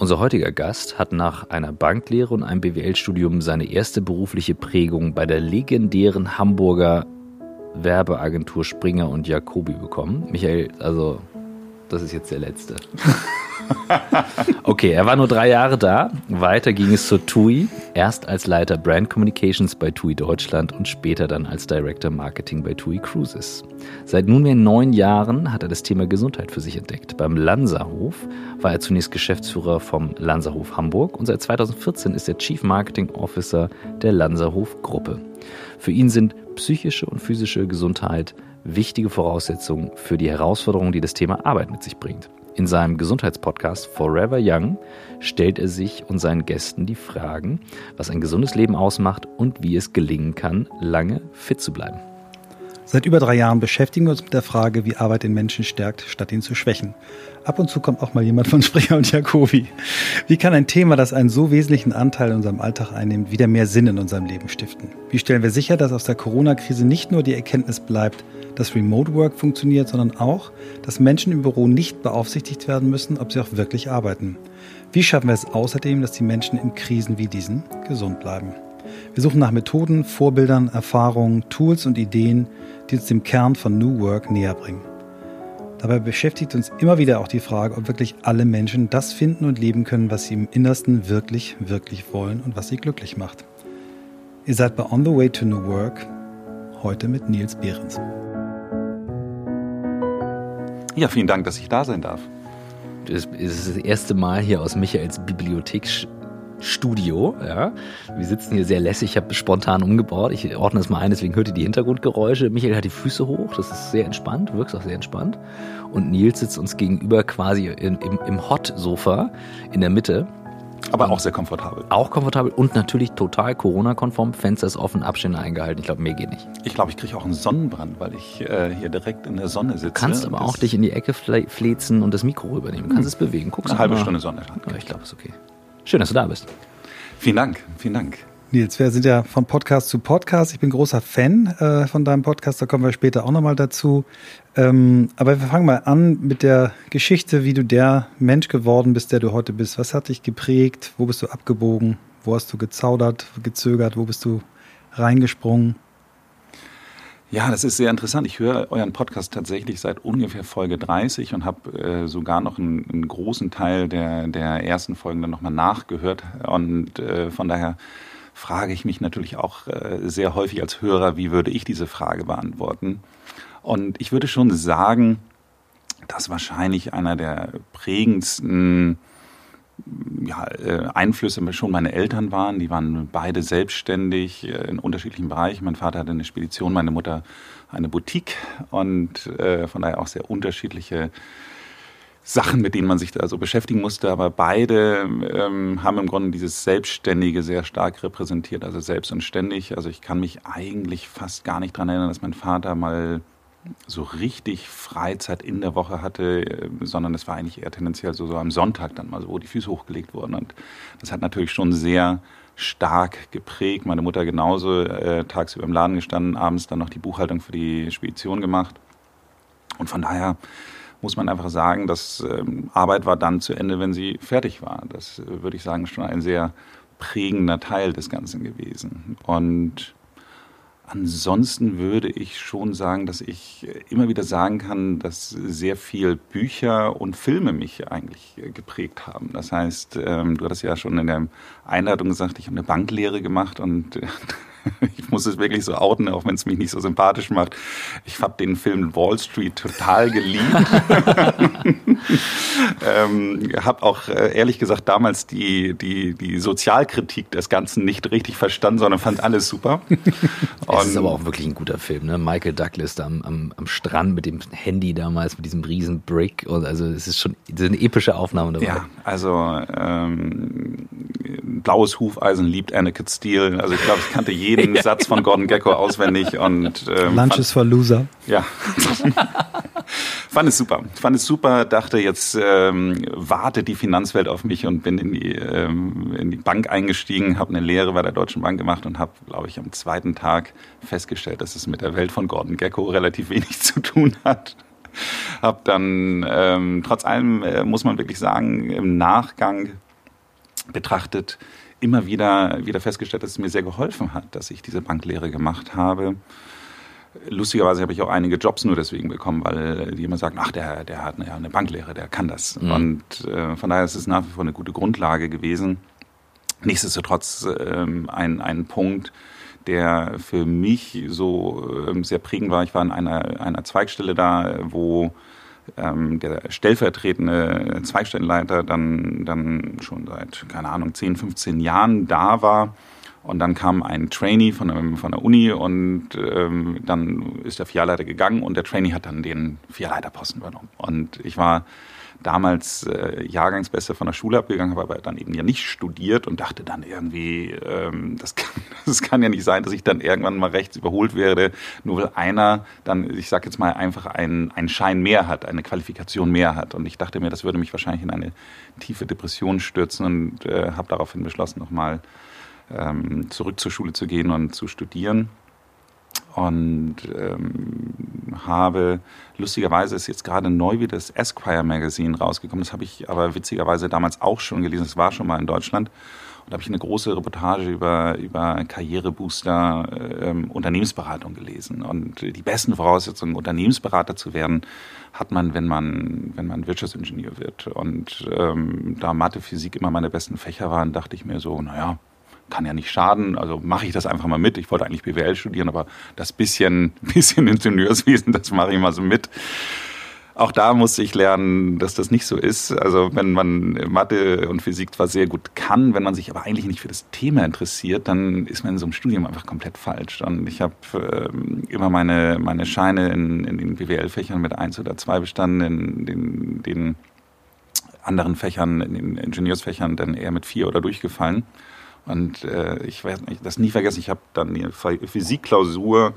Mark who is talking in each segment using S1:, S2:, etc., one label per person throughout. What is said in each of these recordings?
S1: Unser heutiger Gast hat nach einer Banklehre und einem BWL-Studium seine erste berufliche Prägung bei der legendären Hamburger Werbeagentur Springer und Jacobi bekommen. Michael, also das ist jetzt der letzte. okay, er war nur drei Jahre da. Weiter ging es zur TUI. Erst als Leiter Brand Communications bei TUI Deutschland und später dann als Director Marketing bei TUI Cruises. Seit nunmehr neun Jahren hat er das Thema Gesundheit für sich entdeckt. Beim Lanzerhof war er zunächst Geschäftsführer vom Lanzerhof Hamburg und seit 2014 ist er Chief Marketing Officer der Lanzerhof Gruppe. Für ihn sind psychische und physische Gesundheit wichtige Voraussetzungen für die Herausforderungen, die das Thema Arbeit mit sich bringt. In seinem Gesundheitspodcast Forever Young stellt er sich und seinen Gästen die Fragen, was ein gesundes Leben ausmacht und wie es gelingen kann, lange fit zu bleiben.
S2: Seit über drei Jahren beschäftigen wir uns mit der Frage, wie Arbeit den Menschen stärkt, statt ihn zu schwächen. Ab und zu kommt auch mal jemand von Springer und Jacobi. Wie kann ein Thema, das einen so wesentlichen Anteil in unserem Alltag einnimmt, wieder mehr Sinn in unserem Leben stiften? Wie stellen wir sicher, dass aus der Corona-Krise nicht nur die Erkenntnis bleibt, dass Remote Work funktioniert, sondern auch, dass Menschen im Büro nicht beaufsichtigt werden müssen, ob sie auch wirklich arbeiten? Wie schaffen wir es außerdem, dass die Menschen in Krisen wie diesen gesund bleiben? Wir suchen nach Methoden, Vorbildern, Erfahrungen, Tools und Ideen, die uns dem Kern von New Work näher bringen. Dabei beschäftigt uns immer wieder auch die Frage, ob wirklich alle Menschen das finden und leben können, was sie im Innersten wirklich, wirklich wollen und was sie glücklich macht. Ihr seid bei On the Way to New Work, heute mit Nils Behrens.
S3: Ja, vielen Dank, dass ich da sein darf.
S1: Es ist das erste Mal hier aus Michaels Bibliothek Studio. Ja. Wir sitzen hier sehr lässig, ich habe spontan umgebaut. Ich ordne es mal ein, deswegen hört ihr die Hintergrundgeräusche. Michael hat die Füße hoch, das ist sehr entspannt, wirkt auch sehr entspannt. Und Nils sitzt uns gegenüber quasi in, im, im Hot-Sofa in der Mitte.
S3: Aber und auch sehr komfortabel.
S1: Auch komfortabel und natürlich total Corona-konform. Fenster ist offen, Abstände eingehalten. Ich glaube, mehr geht nicht.
S3: Ich glaube, ich kriege auch einen Sonnenbrand, weil ich äh, hier direkt in der Sonne sitze. Du
S1: kannst aber auch dich in die Ecke flezen und das Mikro rübernehmen. Du kannst hm. es bewegen.
S3: Guckst Eine halbe mal. Stunde Sonne.
S1: Ja, ich glaube, es ist okay. Schön, dass du da bist.
S3: Vielen Dank, vielen Dank.
S2: Nils, wir sind ja von Podcast zu Podcast. Ich bin großer Fan äh, von deinem Podcast, da kommen wir später auch nochmal dazu. Ähm, aber wir fangen mal an mit der Geschichte, wie du der Mensch geworden bist, der du heute bist. Was hat dich geprägt? Wo bist du abgebogen? Wo hast du gezaudert, gezögert? Wo bist du reingesprungen?
S3: Ja, das ist sehr interessant. Ich höre euren Podcast tatsächlich seit ungefähr Folge 30 und habe äh, sogar noch einen, einen, großen Teil der, der ersten Folgen dann nochmal nachgehört. Und äh, von daher frage ich mich natürlich auch äh, sehr häufig als Hörer, wie würde ich diese Frage beantworten? Und ich würde schon sagen, dass wahrscheinlich einer der prägendsten ja, äh, Einflüsse schon meine Eltern waren. Die waren beide selbstständig äh, in unterschiedlichen Bereichen. Mein Vater hatte eine Spedition, meine Mutter eine Boutique und äh, von daher auch sehr unterschiedliche Sachen, mit denen man sich da so beschäftigen musste. Aber beide ähm, haben im Grunde dieses Selbstständige sehr stark repräsentiert, also selbst und ständig. Also ich kann mich eigentlich fast gar nicht daran erinnern, dass mein Vater mal so richtig Freizeit in der Woche hatte, äh, sondern es war eigentlich eher tendenziell so, so am Sonntag dann mal so, wo die Füße hochgelegt wurden. Und das hat natürlich schon sehr stark geprägt. Meine Mutter genauso äh, tagsüber im Laden gestanden, abends dann noch die Buchhaltung für die Spedition gemacht. Und von daher muss man einfach sagen, dass ähm, Arbeit war dann zu Ende, wenn sie fertig war. Das äh, würde ich sagen, schon ein sehr prägender Teil des Ganzen gewesen. Und Ansonsten würde ich schon sagen, dass ich immer wieder sagen kann, dass sehr viel Bücher und Filme mich eigentlich geprägt haben. Das heißt, ähm, du hattest ja schon in der Einladung gesagt, ich habe eine Banklehre gemacht und ich muss es wirklich so outen, auch wenn es mich nicht so sympathisch macht. Ich habe den Film Wall Street total geliebt. ähm, habe auch äh, ehrlich gesagt damals die, die, die Sozialkritik des Ganzen nicht richtig verstanden, sondern fand alles super.
S1: es ist aber auch wirklich ein guter Film. Ne? Michael Douglas da am, am, am Strand mit dem Handy damals, mit diesem riesen Brick. Also es ist schon eine epische Aufnahme dabei.
S3: Ja, also ähm, blaues Hufeisen liebt Anakin Steele. Also ich glaube, ich kannte jeden Satz von Gordon Gecko auswendig und
S2: ähm, Lunch is for Loser.
S3: Ja. fand es super. Fand es super, dachte, jetzt ähm, wartet die Finanzwelt auf mich und bin in die, ähm, in die Bank eingestiegen, habe eine Lehre bei der Deutschen Bank gemacht und habe, glaube ich, am zweiten Tag festgestellt, dass es mit der Welt von Gordon Gecko relativ wenig zu tun hat. Hab dann, ähm, trotz allem äh, muss man wirklich sagen, im Nachgang betrachtet immer wieder, wieder festgestellt, dass es mir sehr geholfen hat, dass ich diese Banklehre gemacht habe. Lustigerweise habe ich auch einige Jobs nur deswegen bekommen, weil die immer sagen, ach, der, der hat eine, eine Banklehre, der kann das. Mhm. Und äh, von daher ist es nach wie vor eine gute Grundlage gewesen. Nichtsdestotrotz ähm, ein, ein Punkt, der für mich so ähm, sehr prägend war. Ich war in einer, einer Zweigstelle da, wo ähm, der stellvertretende Zweigstellenleiter dann, dann schon seit, keine Ahnung, 10, 15 Jahren da war und dann kam ein Trainee von, der, von der Uni und ähm, dann ist der Filialleiter gegangen und der Trainee hat dann den Filialleiterposten übernommen. Und ich war damals äh, Jahrgangsbeste von der Schule abgegangen, habe aber dann eben ja nicht studiert und dachte dann irgendwie, ähm, das, kann, das kann ja nicht sein, dass ich dann irgendwann mal rechts überholt werde, nur weil einer dann, ich sag jetzt mal, einfach einen, einen Schein mehr hat, eine Qualifikation mehr hat. Und ich dachte mir, das würde mich wahrscheinlich in eine tiefe Depression stürzen und äh, habe daraufhin beschlossen, nochmal ähm, zurück zur Schule zu gehen und zu studieren. Und ähm, habe, lustigerweise ist jetzt gerade neu wie das Esquire Magazine rausgekommen. Das habe ich aber witzigerweise damals auch schon gelesen. Das war schon mal in Deutschland. Und da habe ich eine große Reportage über, über Karrierebooster, ähm, Unternehmensberatung gelesen. Und die besten Voraussetzungen, Unternehmensberater zu werden, hat man, wenn man, wenn man Wirtschaftsingenieur wird. Und ähm, da Mathe, Physik immer meine besten Fächer waren, dachte ich mir so, naja, kann ja nicht schaden, also mache ich das einfach mal mit. Ich wollte eigentlich BWL studieren, aber das bisschen, bisschen Ingenieurswesen, das mache ich mal so mit. Auch da musste ich lernen, dass das nicht so ist. Also wenn man Mathe und Physik zwar sehr gut kann, wenn man sich aber eigentlich nicht für das Thema interessiert, dann ist man in so einem Studium einfach komplett falsch. Und ich habe äh, immer meine, meine Scheine in, in den BWL-Fächern mit eins oder zwei bestanden, in den, den anderen Fächern, in den Ingenieursfächern dann eher mit vier oder durchgefallen. Und äh, ich werde das nie vergessen. Ich habe dann die Physikklausur,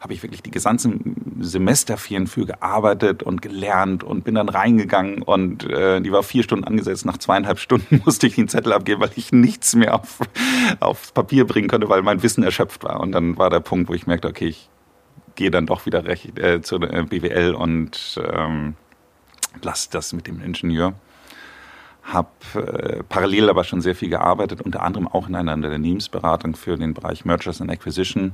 S3: habe ich wirklich die gesamten Semesterferien für gearbeitet und gelernt und bin dann reingegangen und äh, die war vier Stunden angesetzt. Nach zweieinhalb Stunden musste ich den Zettel abgeben, weil ich nichts mehr auf, aufs Papier bringen konnte, weil mein Wissen erschöpft war. Und dann war der Punkt, wo ich merkte, okay, ich gehe dann doch wieder recht äh, zur äh, BWL und ähm, lasse das mit dem Ingenieur habe äh, parallel aber schon sehr viel gearbeitet, unter anderem auch in einer Unternehmensberatung für den Bereich Mergers and Acquisition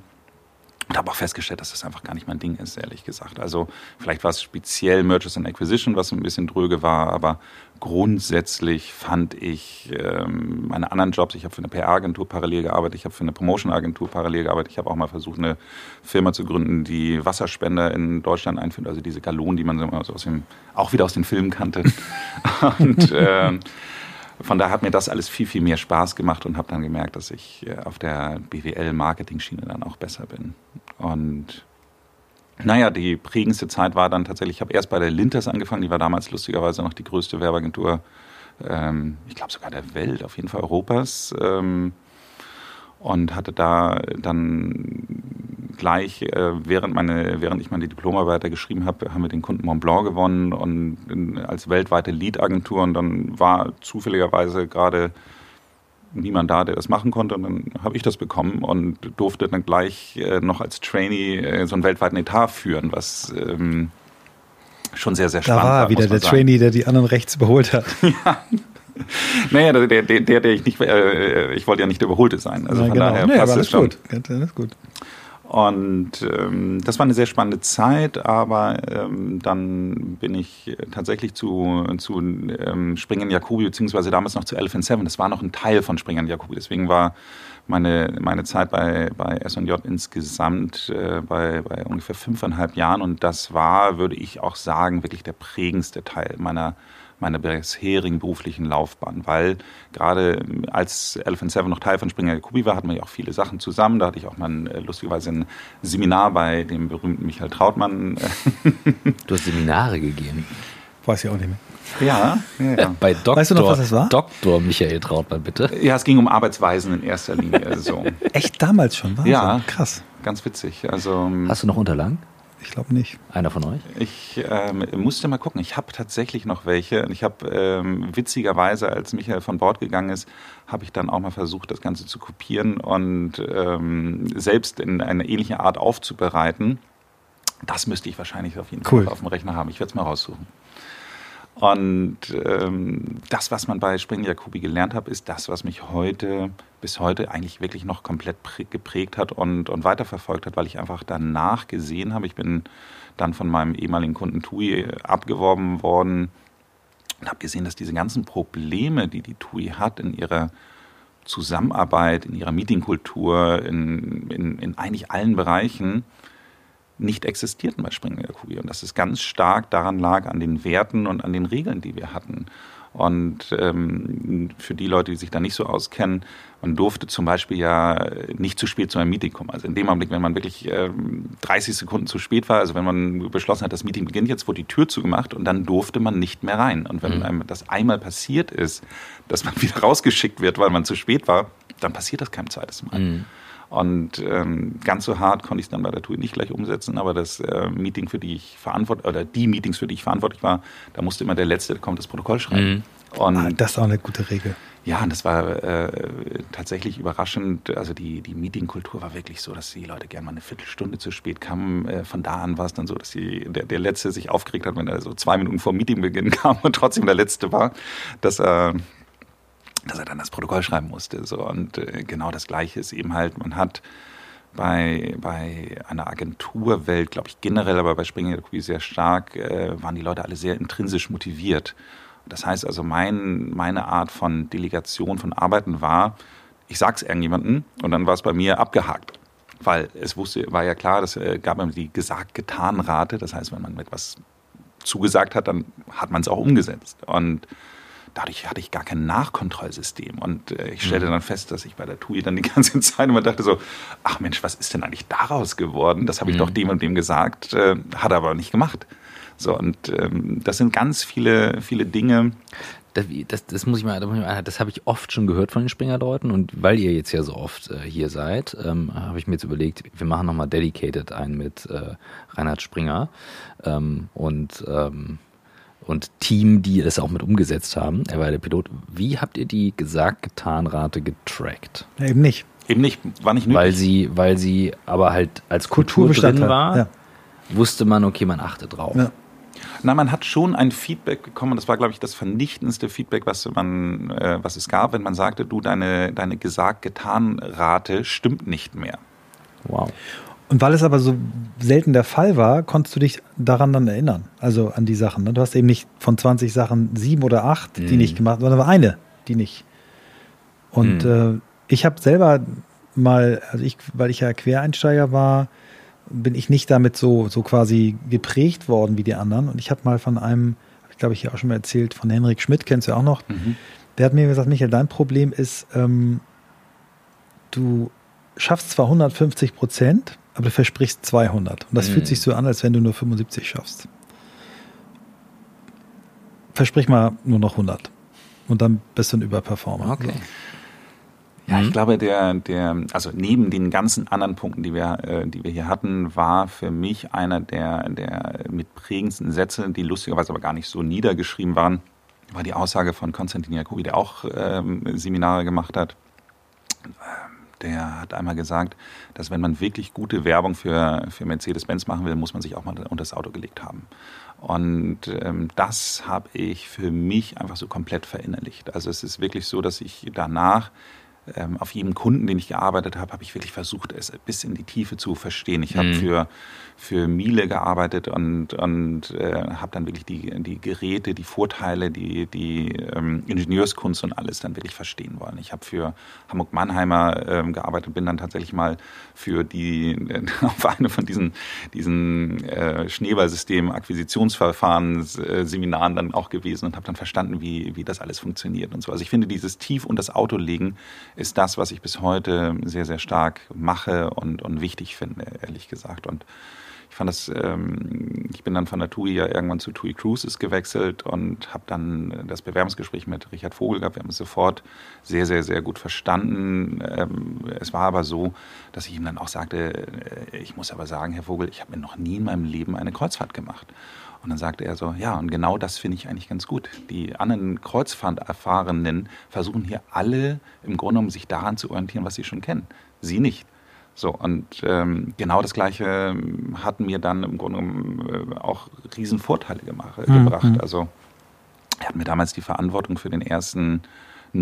S3: und habe auch festgestellt, dass das einfach gar nicht mein Ding ist, ehrlich gesagt. Also vielleicht war es speziell Mergers and Acquisition, was ein bisschen dröge war, aber grundsätzlich fand ich ähm, meine anderen Jobs, ich habe für eine PR-Agentur parallel gearbeitet, ich habe für eine Promotion-Agentur parallel gearbeitet, ich habe auch mal versucht, eine Firma zu gründen, die Wasserspender in Deutschland einführt, also diese Galonen, die man so aus dem, auch wieder aus den Filmen kannte. und äh, von daher hat mir das alles viel, viel mehr Spaß gemacht und habe dann gemerkt, dass ich äh, auf der BWL-Marketing-Schiene dann auch besser bin. Und naja, die prägendste Zeit war dann tatsächlich, ich habe erst bei der Linters angefangen, die war damals lustigerweise noch die größte Werbeagentur, ähm, ich glaube sogar der Welt, auf jeden Fall Europas. Ähm, und hatte da dann gleich, äh, während, meine, während ich meine Diplomarbeit geschrieben habe, haben wir den Kunden Mont Blanc gewonnen und in, als weltweite Lead-Agentur. Und dann war zufälligerweise gerade niemand da, der das machen konnte. Und dann habe ich das bekommen und durfte dann gleich äh, noch als Trainee äh, so einen weltweiten Etat führen, was ähm, schon sehr, sehr spannend.
S2: Da war wieder der sagen. Trainee, der die anderen rechts überholt hat.
S3: ja. Naja, der, der, der, der ich nicht, äh, ich wollte ja nicht der Überholte sein. Also
S2: ja,
S3: von
S2: genau.
S3: daher
S2: nee,
S3: passt
S2: aber
S3: es schon.
S2: Gut. Das ist gut.
S3: Und ähm, das war eine sehr spannende Zeit, aber ähm, dann bin ich tatsächlich zu, zu ähm, Springen Jacobi, beziehungsweise damals noch zu Elephant Seven. Das war noch ein Teil von Springen Jacobi. Deswegen war meine, meine Zeit bei, bei S&J insgesamt äh, bei, bei ungefähr fünfeinhalb Jahren. Und das war, würde ich auch sagen, wirklich der prägendste Teil meiner meiner bisherigen beruflichen Laufbahn, weil gerade als Elephant Seven noch Teil von Springer Jacobi war, hatten wir ja auch viele Sachen zusammen. Da hatte ich auch mal ein, äh, lustigerweise ein Seminar bei dem berühmten Michael Trautmann.
S1: Du hast Seminare gegeben.
S2: Weiß ich auch nicht mehr.
S3: Ja, ja, ja.
S1: Bei Doktor,
S2: Weißt du noch, was das war?
S1: Doktor Michael Trautmann, bitte.
S3: Ja, es ging um Arbeitsweisen in erster Linie. So.
S2: Echt damals schon, war
S3: Ja.
S2: Krass.
S3: Ganz witzig. Also
S1: Hast du noch Unterlagen?
S2: Ich glaube nicht.
S1: Einer von euch?
S3: Ich ähm, musste mal gucken. Ich habe tatsächlich noch welche. Und ich habe ähm, witzigerweise, als Michael von Bord gegangen ist, habe ich dann auch mal versucht, das Ganze zu kopieren und ähm, selbst in eine ähnliche Art aufzubereiten. Das müsste ich wahrscheinlich auf jeden
S2: Cool.
S3: Fall auf dem Rechner haben. Ich werde es mal raussuchen. Und ähm, das, was man bei Spring Jacobi gelernt hat, ist das, was mich heute bis heute eigentlich wirklich noch komplett geprägt hat und, und weiterverfolgt hat, weil ich einfach danach gesehen habe, ich bin dann von meinem ehemaligen Kunden TUI abgeworben worden und habe gesehen, dass diese ganzen Probleme, die die TUI hat in ihrer Zusammenarbeit, in ihrer Meetingkultur, in, in, in eigentlich allen Bereichen nicht existierten bei Springer Jacobi. Und dass es ganz stark daran lag, an den Werten und an den Regeln, die wir hatten. Und ähm, für die Leute, die sich da nicht so auskennen, man durfte zum Beispiel ja nicht zu spät zu einem Meeting kommen. Also in dem Augenblick, wenn man wirklich ähm, 30 Sekunden zu spät war, also wenn man beschlossen hat, das Meeting beginnt jetzt, wurde die Tür zugemacht und dann durfte man nicht mehr rein. Und wenn mhm. einem das einmal passiert ist, dass man wieder rausgeschickt wird, weil man zu spät war, dann passiert das kein zweites Mal. Mhm. Und ähm, ganz so hart konnte ich es dann bei der TUI nicht gleich umsetzen, aber das äh, Meeting, für die ich verantwortlich, oder die Meetings, für die ich verantwortlich war, da musste immer der Letzte, der kommt, das Protokoll schreiben. Mhm.
S2: Und ah, das ist auch eine gute Regel.
S3: Ja, und das war äh, tatsächlich überraschend. Also die, die Meetingkultur war wirklich so, dass die Leute gerne mal eine Viertelstunde zu spät kamen. Äh, von da an war es dann so, dass die, der, der Letzte sich aufgeregt hat, wenn er so zwei Minuten vor Meetingbeginn kam und trotzdem der Letzte war, dass er, dass er dann das Protokoll schreiben musste. So. Und äh, genau das Gleiche ist eben halt, man hat bei, bei einer Agenturwelt, glaube ich generell, aber bei Springer sehr stark, äh, waren die Leute alle sehr intrinsisch motiviert. Das heißt also, mein, meine Art von Delegation von Arbeiten war, ich sag's irgendjemandem und dann war es bei mir abgehakt. Weil es wusste, war ja klar, das äh, gab immer die gesagt-getan-Rate. Das heißt, wenn man etwas zugesagt hat, dann hat man es auch umgesetzt. Und dadurch hatte ich gar kein Nachkontrollsystem. Und äh, ich stellte mhm. dann fest, dass ich bei der TUI dann die ganze Zeit immer dachte so, ach Mensch, was ist denn eigentlich daraus geworden? Das habe ich mhm. doch dem und dem gesagt, äh, hat er aber nicht gemacht. So, und ähm, das sind ganz viele, viele Dinge.
S1: Das, das, das muss ich mal, das, das habe ich oft schon gehört von den Springerleuten und weil ihr jetzt ja so oft äh, hier seid, ähm, habe ich mir jetzt überlegt, wir machen nochmal Dedicated ein mit äh, Reinhard Springer ähm, und ähm, und Team, die das auch mit umgesetzt haben. Er war der Pilot. Wie habt ihr die gesagt-getan-Rate getrackt?
S2: Ja, eben nicht.
S3: Eben nicht, war nicht
S1: nötig. Weil sie, weil sie aber halt als Kultur drin war, ja. wusste man, okay, man achtet drauf. Ja.
S3: Na, man hat schon ein Feedback bekommen. Das war, glaube ich, das vernichtendste Feedback, was man, äh, was es gab, wenn man sagte, du, deine, deine gesagt-getan-Rate stimmt nicht mehr.
S2: Wow. Und weil es aber so selten der Fall war, konntest du dich daran dann erinnern, also an die Sachen. Ne? Du hast eben nicht von 20 Sachen sieben oder acht, die mm. nicht gemacht, sondern war eine, die nicht. Und mm. äh, ich habe selber mal, also ich, weil ich ja Quereinsteiger war, bin ich nicht damit so, so quasi geprägt worden wie die anderen. Und ich habe mal von einem, ich glaube ich hier auch schon mal erzählt, von Henrik Schmidt, kennst du auch noch, mhm. der hat mir gesagt, Michael, dein Problem ist, ähm, du schaffst zwar 150 Prozent, aber du versprichst 200. Und das mhm. fühlt sich so an, als wenn du nur 75 schaffst. Versprich mal nur noch 100. Und dann bist du ein Überperformer.
S1: Okay.
S3: Ja, ich mhm. glaube, der, der, also neben den ganzen anderen Punkten, die wir, äh, die wir hier hatten, war für mich einer der, der mit prägendsten Sätze, die lustigerweise aber gar nicht so niedergeschrieben waren, war die Aussage von Konstantin Jacobi, der auch ähm, Seminare gemacht hat. Der hat einmal gesagt, dass wenn man wirklich gute Werbung für, für Mercedes-Benz machen will, muss man sich auch mal unter das Auto gelegt haben. Und ähm, das habe ich für mich einfach so komplett verinnerlicht. Also es ist wirklich so, dass ich danach ähm, auf jedem Kunden, den ich gearbeitet habe, habe ich wirklich versucht, es bis in die Tiefe zu verstehen. Ich habe mhm. für, für Miele gearbeitet und, und äh, habe dann wirklich die, die Geräte, die Vorteile, die, die ähm, Ingenieurskunst und alles dann wirklich verstehen wollen. Ich habe für Hamburg Mannheimer ähm, gearbeitet, bin dann tatsächlich mal für die äh, auf eine von diesen, diesen äh, Schneeballsystem Akquisitionsverfahren äh, Seminaren dann auch gewesen und habe dann verstanden, wie, wie das alles funktioniert und so. Also ich finde dieses Tief und das Auto legen ist das, was ich bis heute sehr, sehr stark mache und, und wichtig finde, ehrlich gesagt. Und fand das, ähm, ich bin dann von der TUI ja irgendwann zu TUI Cruises gewechselt und habe dann das Bewerbungsgespräch mit Richard Vogel gehabt. Wir haben es sofort sehr, sehr, sehr gut verstanden. Ähm, es war aber so, dass ich ihm dann auch sagte, äh, ich muss aber sagen, Herr Vogel, ich habe mir noch nie in meinem Leben eine Kreuzfahrt gemacht. Und dann sagte er so, ja, und genau das finde ich eigentlich ganz gut. Die anderen Kreuzfahrterfahrenen versuchen hier alle im Grunde genommen sich daran zu orientieren, was sie schon kennen. Sie nicht. So, und ähm, genau das Gleiche hat mir dann im Grunde genommen äh, auch Riesenvorteile gemacht, mhm. gebracht. Also er hat mir damals die Verantwortung für den ersten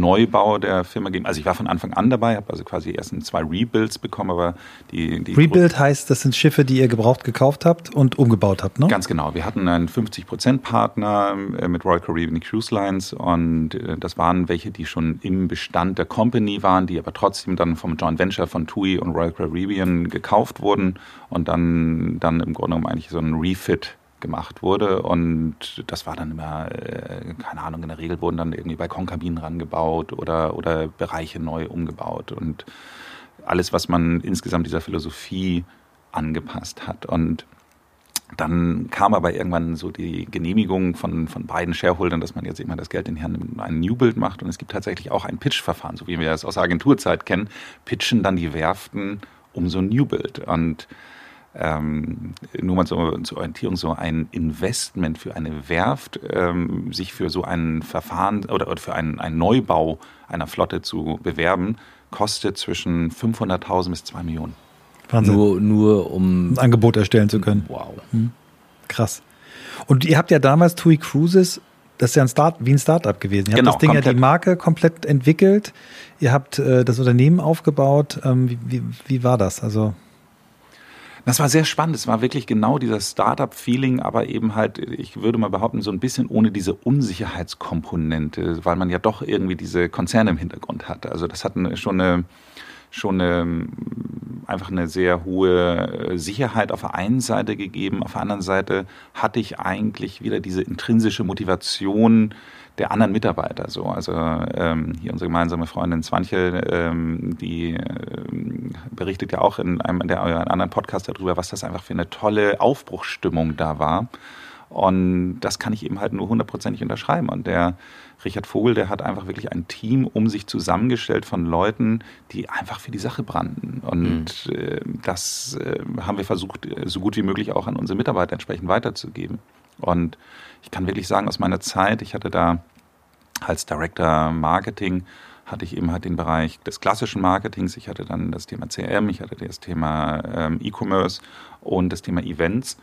S3: Neubau der Firma gegeben. Also ich war von Anfang an dabei, habe also quasi die ersten zwei Rebuilds bekommen, aber die, die
S2: Rebuild heißt, das sind Schiffe, die ihr gebraucht gekauft habt und umgebaut habt, ne?
S3: Ganz genau. Wir hatten einen 50%-Partner äh, mit Royal Caribbean Cruise Lines und äh, das waren welche, die schon im Bestand der Company waren, die aber trotzdem dann vom Joint Venture von TUI und Royal Caribbean gekauft wurden und dann, dann im Grunde genommen eigentlich so ein Refit gemacht wurde. Und das war dann immer, äh, keine Ahnung, in der Regel wurden dann irgendwie Balkonkabinen rangebaut oder, oder Bereiche neu umgebaut und alles, was man insgesamt dieser Philosophie angepasst hat. Und dann kam aber irgendwann so die Genehmigung von, von beiden Shareholdern, dass man jetzt immer das Geld in Hand nimmt ein New Build macht. Und es gibt tatsächlich auch ein Pitch-Verfahren, so wie wir es aus der Agenturzeit kennen, pitchen dann die Werften um so ein New Build. Und ähm, nur mal so, zur Orientierung, so ein Investment für eine Werft, ähm, sich für so ein Verfahren oder, oder für einen, einen Neubau einer Flotte zu bewerben, kostet zwischen 500.000 bis 2 Millionen.
S2: Wahnsinn.
S1: Nur, nur um
S2: ein Angebot erstellen zu können.
S1: Wow.
S2: Hm. Krass. Und ihr habt ja damals TUI Cruises, das ist ja ein Start, wie ein Startup gewesen. Ihr
S3: Genau,
S2: habt das Ding ja
S3: komplett.
S2: die Marke komplett entwickelt. Ihr habt äh, das Unternehmen aufgebaut. Ähm, wie, wie, wie war das? Also
S3: Das war sehr spannend. Es war wirklich genau dieser Startup-Feeling, aber eben halt, ich würde mal behaupten, so ein bisschen ohne diese Unsicherheitskomponente, weil man ja doch irgendwie diese Konzerne im Hintergrund hatte. Also das hat schon eine, schon eine, einfach eine sehr hohe äh, Sicherheit auf der einen Seite gegeben. Auf der anderen Seite hatte ich eigentlich wieder diese intrinsische Motivation, der anderen Mitarbeiter so. Also ähm, hier unsere gemeinsame Freundin Zwanche, ähm, die ähm, berichtet ja auch in einem der einem anderen Podcast darüber, was das einfach für eine tolle Aufbruchsstimmung da war. Und das kann ich eben halt nur hundertprozentig unterschreiben. Und der Richard Vogel, der hat einfach wirklich ein Team um sich zusammengestellt von Leuten, die einfach für die Sache brannten. Und äh, das äh, haben wir versucht, äh, so gut wie möglich auch an unsere Mitarbeiter entsprechend weiterzugeben. Und ich kann wirklich sagen, aus meiner Zeit, ich hatte da als Director Marketing, hatte ich eben halt den Bereich des klassischen Marketings. Ich hatte dann das Thema CRM, ich hatte das Thema ähm, E-Commerce und das Thema Events.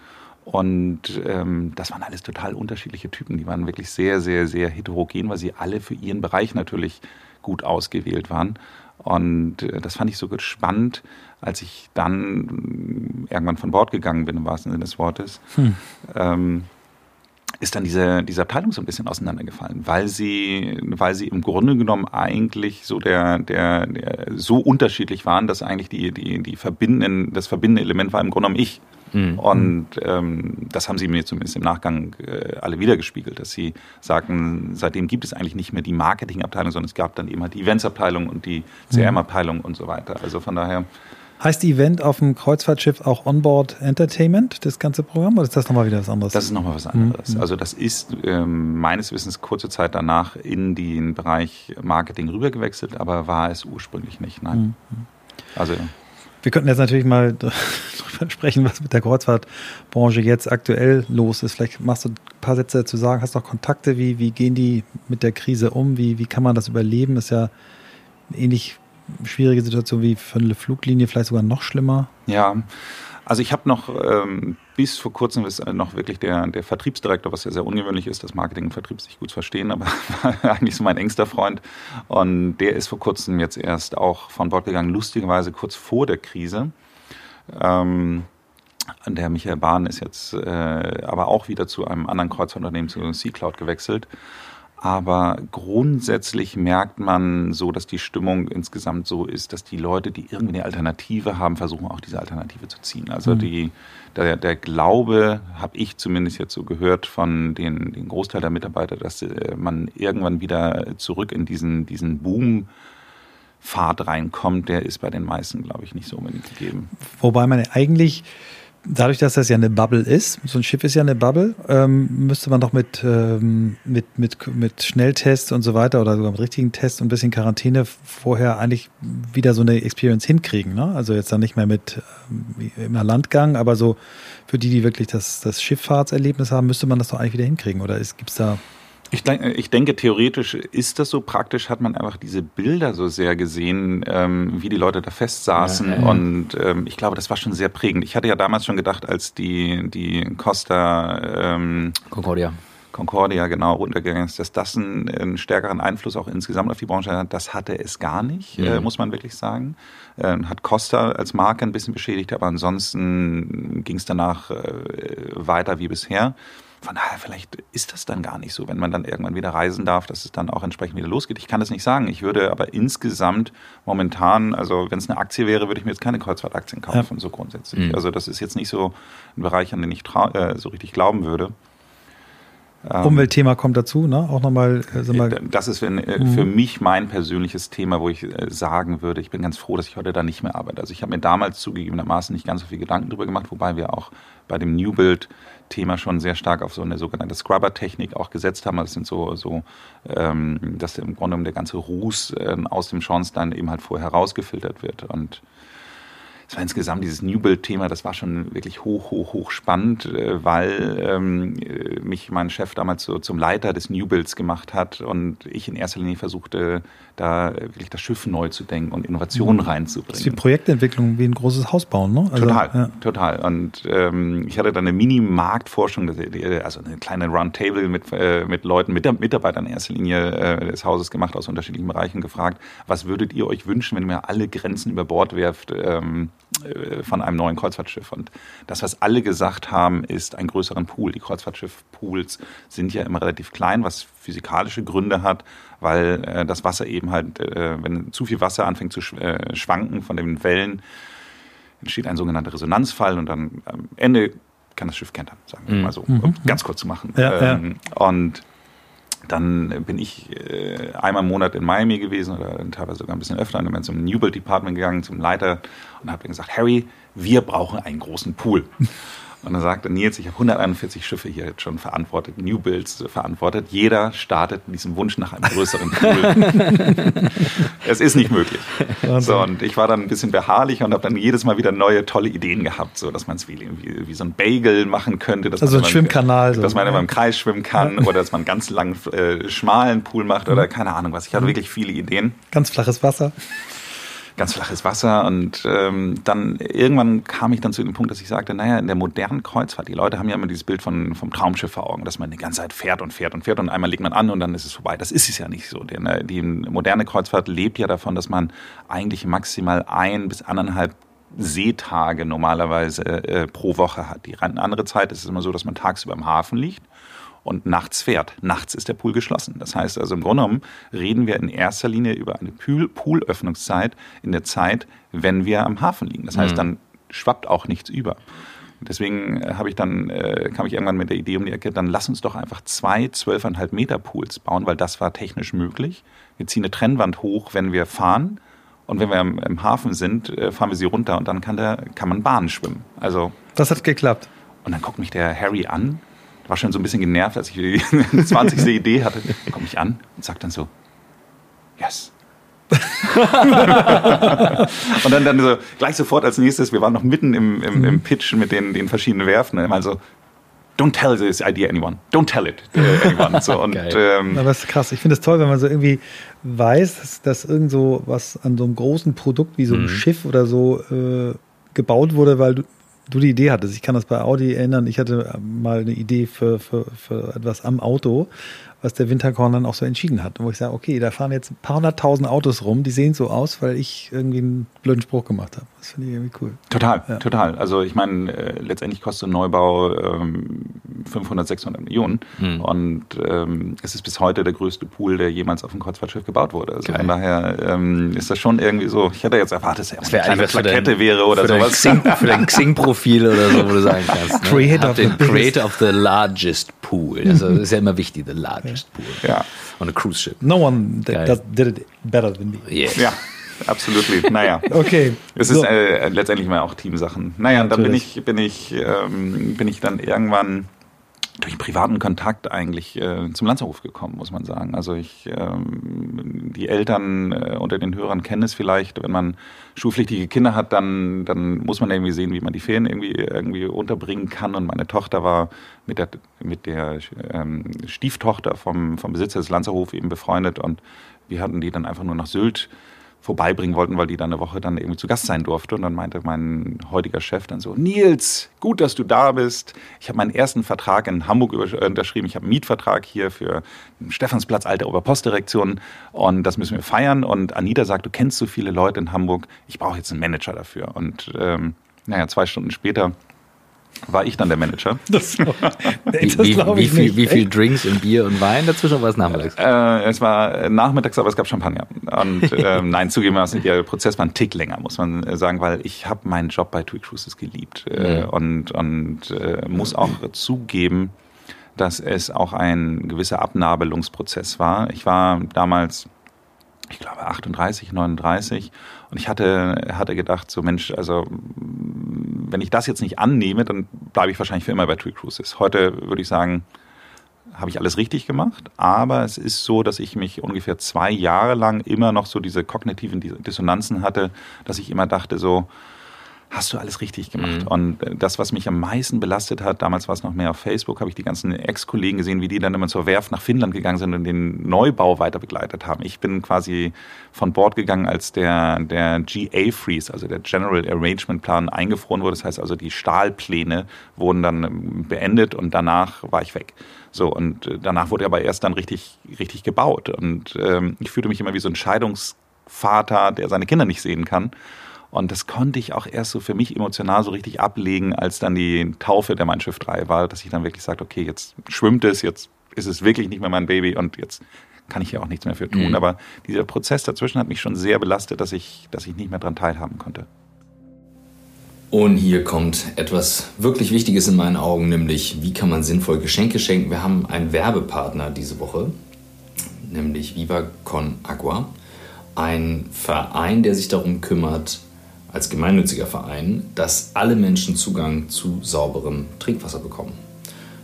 S3: Und ähm, das waren alles total unterschiedliche Typen. Die waren wirklich sehr, sehr, sehr heterogen, weil sie alle für ihren Bereich natürlich gut ausgewählt waren. Und äh, das fand ich so spannend, als ich dann irgendwann von Bord gegangen bin, im wahrsten Sinne des Wortes.
S2: Hm.
S3: Ähm, ist dann diese, diese Abteilung so ein bisschen auseinandergefallen, weil sie, weil sie im Grunde genommen eigentlich so der, der, der so unterschiedlich waren, dass eigentlich die, die, die verbindenden, das verbindende Element war im Grunde genommen ich.
S1: Mhm.
S3: Und ähm, das haben sie mir zumindest im Nachgang äh, alle wiedergespiegelt, dass sie sagten, seitdem gibt es eigentlich nicht mehr die Marketingabteilung, sondern es gab dann eben halt die Eventsabteilung und die CRM-Abteilung und so weiter. Also von daher,
S2: heißt die Event auf dem Kreuzfahrtschiff auch Onboard Entertainment, das ganze Programm, oder ist das nochmal wieder was anderes?
S3: Das ist nochmal was anderes. Also das ist ähm, meines Wissens kurze Zeit danach in den Bereich Marketing rübergewechselt, aber war es ursprünglich nicht. Nein. Also
S2: Wir könnten jetzt natürlich mal darüber sprechen, was mit der Kreuzfahrtbranche jetzt aktuell los ist. Vielleicht machst du ein paar Sätze dazu sagen. Hast du auch Kontakte? Wie, wie gehen die mit der Krise um? Wie, wie kann man das überleben? Ist ja ähnlich schwierige Situation wie für eine Fluglinie, vielleicht sogar noch schlimmer.
S3: ja, also ich habe noch ähm, bis vor kurzem ist äh, noch wirklich der, der Vertriebsdirektor, was ja sehr ungewöhnlich ist, dass Marketing und Vertrieb sich gut verstehen, aber eigentlich so mein engster Freund. Und der ist vor kurzem jetzt erst auch von Bord gegangen, lustigerweise kurz vor der Krise. Ähm, der Michael Bahn ist jetzt äh, aber auch wieder zu einem anderen Kreuzfahrtunternehmen, zu Sea Cloud gewechselt. Aber grundsätzlich merkt man so, dass die Stimmung insgesamt so ist, dass die Leute, die irgendwie eine Alternative haben, versuchen auch diese Alternative zu ziehen. Also die, der, der Glaube, habe ich zumindest jetzt so gehört von den, den Großteil der Mitarbeiter, dass äh, man irgendwann wieder zurück in diesen, diesen Boom Pfad reinkommt, der ist bei den meisten, glaube ich, nicht so unbedingt gegeben.
S2: Wobei man eigentlich, dadurch, dass das ja eine Bubble ist, so ein Schiff ist ja eine Bubble, ähm, müsste man doch mit, ähm, mit, mit, mit Schnelltests und so weiter oder sogar mit richtigen Tests und ein bisschen Quarantäne vorher eigentlich wieder so eine Experience hinkriegen. Ne? Also jetzt dann nicht mehr mit ähm, im Landgang, aber so für die, die wirklich das, das Schifffahrtserlebnis haben, müsste man das doch eigentlich wieder hinkriegen. Oder gibt es da
S3: Ich, denk, ich denke, theoretisch ist das so. Praktisch hat man einfach diese Bilder so sehr gesehen, ähm, wie die Leute da festsaßen.
S1: Ja, ja, ja.
S3: Und ähm, ich glaube, das war schon sehr prägend. Ich hatte ja damals schon gedacht, als die, die Costa ähm,
S1: Concordia.
S3: Concordia genau runtergegangen ist, dass das einen, einen, stärkeren Einfluss auch insgesamt auf die Branche hat. Das hatte es gar nicht, mhm. äh, muss man wirklich sagen. Äh, hat Costa als Marke ein bisschen beschädigt, aber ansonsten ging es danach äh, weiter wie bisher. Von daher, vielleicht ist das dann gar nicht so, wenn man dann irgendwann wieder reisen darf, dass es dann auch entsprechend wieder losgeht. Ich kann das nicht sagen. Ich würde aber insgesamt momentan, also wenn es eine Aktie wäre, würde ich mir jetzt keine Kreuzfahrtaktien kaufen, ja. so grundsätzlich. Mhm. Also das ist jetzt nicht so ein Bereich, an den ich äh, so richtig glauben würde.
S2: Ähm, Umweltthema kommt dazu, ne? Auch nochmal.
S3: Äh, das ist äh, für mhm. mich mein persönliches Thema, wo ich äh, sagen würde, ich bin ganz froh, dass ich heute da nicht mehr arbeite. Also ich habe mir damals zugegebenermaßen nicht ganz so viel Gedanken darüber gemacht, wobei wir auch bei dem New Build Thema schon sehr stark auf so eine sogenannte Scrubber-Technik auch gesetzt haben. Das sind so, so ähm, dass im Grunde genommen der ganze Ruß äh, aus dem Schornstein eben halt vorher rausgefiltert wird. Und es war insgesamt dieses New Build-Thema, das war schon wirklich hoch, hoch, hoch spannend, äh, weil ähm, mich mein Chef damals so zum Leiter des New Builds gemacht hat und ich in erster Linie versuchte, da wirklich das Schiff neu zu denken und Innovationen mhm. reinzubringen. Das
S2: ist wie Projektentwicklung, wie ein großes Haus bauen, ne?
S3: Also, total, ja. total. Und ähm, ich hatte dann eine Mini-Marktforschung, also eine kleine Roundtable mit, äh, mit Leuten, mit Mitarbeitern in erster Linie äh, des Hauses gemacht, aus unterschiedlichen Bereichen gefragt, was würdet ihr euch wünschen, wenn ihr mir alle Grenzen über Bord werft, ähm, äh, von einem neuen Kreuzfahrtschiff. Und das, was alle gesagt haben, ist einen größeren Pool. Die Kreuzfahrtschiff-Pools sind ja immer relativ klein, was physikalische Gründe hat, weil äh, das Wasser eben halt, äh, wenn zu viel Wasser anfängt zu sch äh, schwanken von den Wellen, entsteht ein sogenannter Resonanzfall und dann am Ende kann das Schiff kentern, sagen wir mhm. mal so, um mhm. ganz kurz zu machen. Ja, ähm, ja. Und dann bin ich äh, einmal im Monat in Miami gewesen oder teilweise sogar ein bisschen öfter. Dann bin ich zum New Build Department gegangen, zum Leiter und habe gesagt, Harry, wir brauchen einen großen Pool. Und dann sagte Nils, ich habe 141 Schiffe hier jetzt schon verantwortet, New Builds verantwortet. Jeder startet mit diesem Wunsch nach einem größeren Pool. es ist nicht möglich. So, und ich war dann ein bisschen beharrlich und habe dann jedes Mal wieder neue, tolle Ideen gehabt, so dass man es wie, wie, wie, so ein Bagel machen könnte.
S2: Dass also
S3: ein
S2: Schwimmkanal.
S3: Dass man immer im Kreis schwimmen kann oder dass man einen ganz langen, äh, schmalen Pool macht oder mhm. keine Ahnung was. Ich hatte mhm. wirklich viele Ideen.
S2: Ganz flaches Wasser
S3: ganz flaches Wasser. Und ähm, dann irgendwann kam ich dann zu dem Punkt, dass ich sagte, naja, in der modernen Kreuzfahrt, die Leute haben ja immer dieses Bild von, vom Traumschiff vor Augen, dass man die ganze Zeit fährt und fährt und fährt und einmal legt man an und dann ist es vorbei. Das ist es ja nicht so. Die, ne, die moderne Kreuzfahrt lebt ja davon, dass man eigentlich maximal ein bis anderthalb Seetage normalerweise äh, pro Woche hat. Die andere Zeit ist es immer so, dass man tagsüber im Hafen liegt und nachts fährt. Nachts ist der Pool geschlossen. Das heißt also im Grunde genommen reden wir in erster Linie über eine Poolöffnungszeit in der Zeit, wenn wir am Hafen liegen. Das heißt, mhm. dann schwappt auch nichts über. Deswegen äh, habe ich dann, äh, kam ich irgendwann mit der Idee um die Ecke, dann lass uns doch einfach zwei zwölfeinhalb Meter Pools bauen, weil das war technisch möglich. Wir ziehen eine Trennwand hoch, wenn wir fahren. Und wenn wir im, im Hafen sind, äh, fahren wir sie runter und dann kann, der, kann man Bahnen schwimmen. Also,
S2: das hat geklappt.
S3: Und dann guckt mich der Harry an war schon so ein bisschen genervt, als ich die 20. Idee hatte. Komme ich an und sage dann so, yes. und dann, dann so, gleich sofort als nächstes, wir waren noch mitten im, im, im Pitch mit den, den verschiedenen Werfen, so, don't tell this idea anyone. Don't tell it uh, anyone. So, und,
S2: ähm, Aber das ist krass. Ich finde es toll, wenn man so irgendwie weiß, dass, dass irgend so was an so einem großen Produkt wie so einem mhm. Schiff oder so äh, gebaut wurde, weil du, die Idee hattest. Ich kann das bei Audi erinnern. Ich hatte mal eine Idee für, für, für etwas am Auto was der Winterkorn dann auch so entschieden hat. Wo ich sage, okay, da fahren jetzt ein paar hunderttausend Autos rum, die sehen so aus, weil ich irgendwie einen blöden Spruch gemacht habe. Das finde ich irgendwie cool.
S3: Total, ja. total. Also ich meine, äh, letztendlich kostet ein Neubau ähm, 500, 600 Millionen mhm. und ähm, es ist bis heute der größte Pool, der jemals auf einem Kreuzfahrtschiff gebaut wurde. Also Geil. von daher ähm, ist das schon irgendwie so, ich hätte jetzt erwartet, dass er
S1: das eine Plakette
S3: dein, wäre oder
S1: für
S3: sowas.
S1: Dein Xing, für dein Xing-Profil oder so, wo du sagen kannst.
S2: Ne? Creator,
S1: of the Creator of the largest pool. Also das ist ja immer wichtig, the largest pool.
S3: Ja.
S1: On a cruise ship.
S2: No one that did it better than me.
S3: Yeah. Ja. Absolut. Naja.
S2: okay.
S3: Es ist äh, letztendlich mal auch Teamsachen. Naja, dann bin ich, bin ich, ähm, bin ich dann irgendwann durch privaten Kontakt eigentlich äh, zum Lanzerhof gekommen, muss man sagen. Also ich, ähm, die Eltern äh, unter den Hörern kennen es vielleicht, wenn man schulpflichtige Kinder hat, dann, dann muss man irgendwie sehen, wie man die Ferien irgendwie, irgendwie unterbringen kann. Und meine Tochter war mit der, mit der ähm, Stieftochter vom, vom Besitzer des Lanzerhofs eben befreundet und wir hatten die dann einfach nur nach Sylt vorbeibringen wollten, weil die dann eine Woche dann irgendwie zu Gast sein durfte. Und dann meinte mein heutiger Chef dann so, Nils, gut, dass du da bist. Ich habe meinen ersten Vertrag in Hamburg äh, unterschrieben. Ich habe einen Mietvertrag hier für Stephansplatz, alte Oberpostdirektion. Und das müssen wir feiern. Und Anita sagt, du kennst so viele Leute in Hamburg. Ich brauche jetzt einen Manager dafür. Und ähm, naja, zwei Stunden später war ich dann der Manager.
S1: Das, nee, das wie, wie, viel, wie viel Drinks und Bier und Wein dazwischen war es nachmittags?
S3: Äh, es war nachmittags, aber es gab Champagner. Und äh, nein, zugegebenermaßen, der Prozess war ein Tick länger, muss man sagen, weil ich habe meinen Job bei TUI Cruises geliebt äh, mhm. und, und äh, muss auch zugeben, dass es auch ein gewisser Abnabelungsprozess war. Ich war damals ich glaube 38, 39 und ich hatte, hatte gedacht, so Mensch, also wenn ich das jetzt nicht annehme, dann bleibe ich wahrscheinlich für immer bei TUI Cruises. Heute würde ich sagen, habe ich alles richtig gemacht, aber es ist so, dass ich mich ungefähr zwei Jahre lang immer noch so diese kognitiven Dissonanzen hatte, dass ich immer dachte so, hast du alles richtig gemacht. Mhm. Und äh, das, was mich am meisten belastet hat, damals war es noch mehr auf Facebook, habe ich die ganzen Ex-Kollegen gesehen, wie die dann immer zur Werft nach Finnland gegangen sind und den Neubau weiter begleitet haben. Ich bin quasi von Bord gegangen, als der, der GA-Freeze, also der General Arrangement Plan, eingefroren wurde. Das heißt also, die Stahlpläne wurden dann ähm, beendet und danach war ich weg. So, und äh, danach wurde aber erst dann richtig, richtig gebaut. Und ähm, ich fühlte mich immer wie so ein Scheidungsvater, der seine Kinder nicht sehen kann. Und das konnte ich auch erst so für mich emotional so richtig ablegen, als dann die Taufe der Mein Schiff 3 war, dass ich dann wirklich sagte, okay, jetzt schwimmt es, jetzt ist es wirklich nicht mehr mein Baby und jetzt kann ich ja auch nichts mehr für tun. Mhm. Aber dieser Prozess dazwischen hat mich schon sehr belastet, dass ich, dass ich nicht mehr daran teilhaben konnte.
S1: Und hier kommt etwas wirklich Wichtiges in meinen Augen, nämlich wie kann man sinnvoll Geschenke schenken. Wir haben einen Werbepartner diese Woche, nämlich Viva Con Agua, ein Verein, der sich darum kümmert, als gemeinnütziger Verein, dass alle Menschen Zugang zu sauberem Trinkwasser bekommen.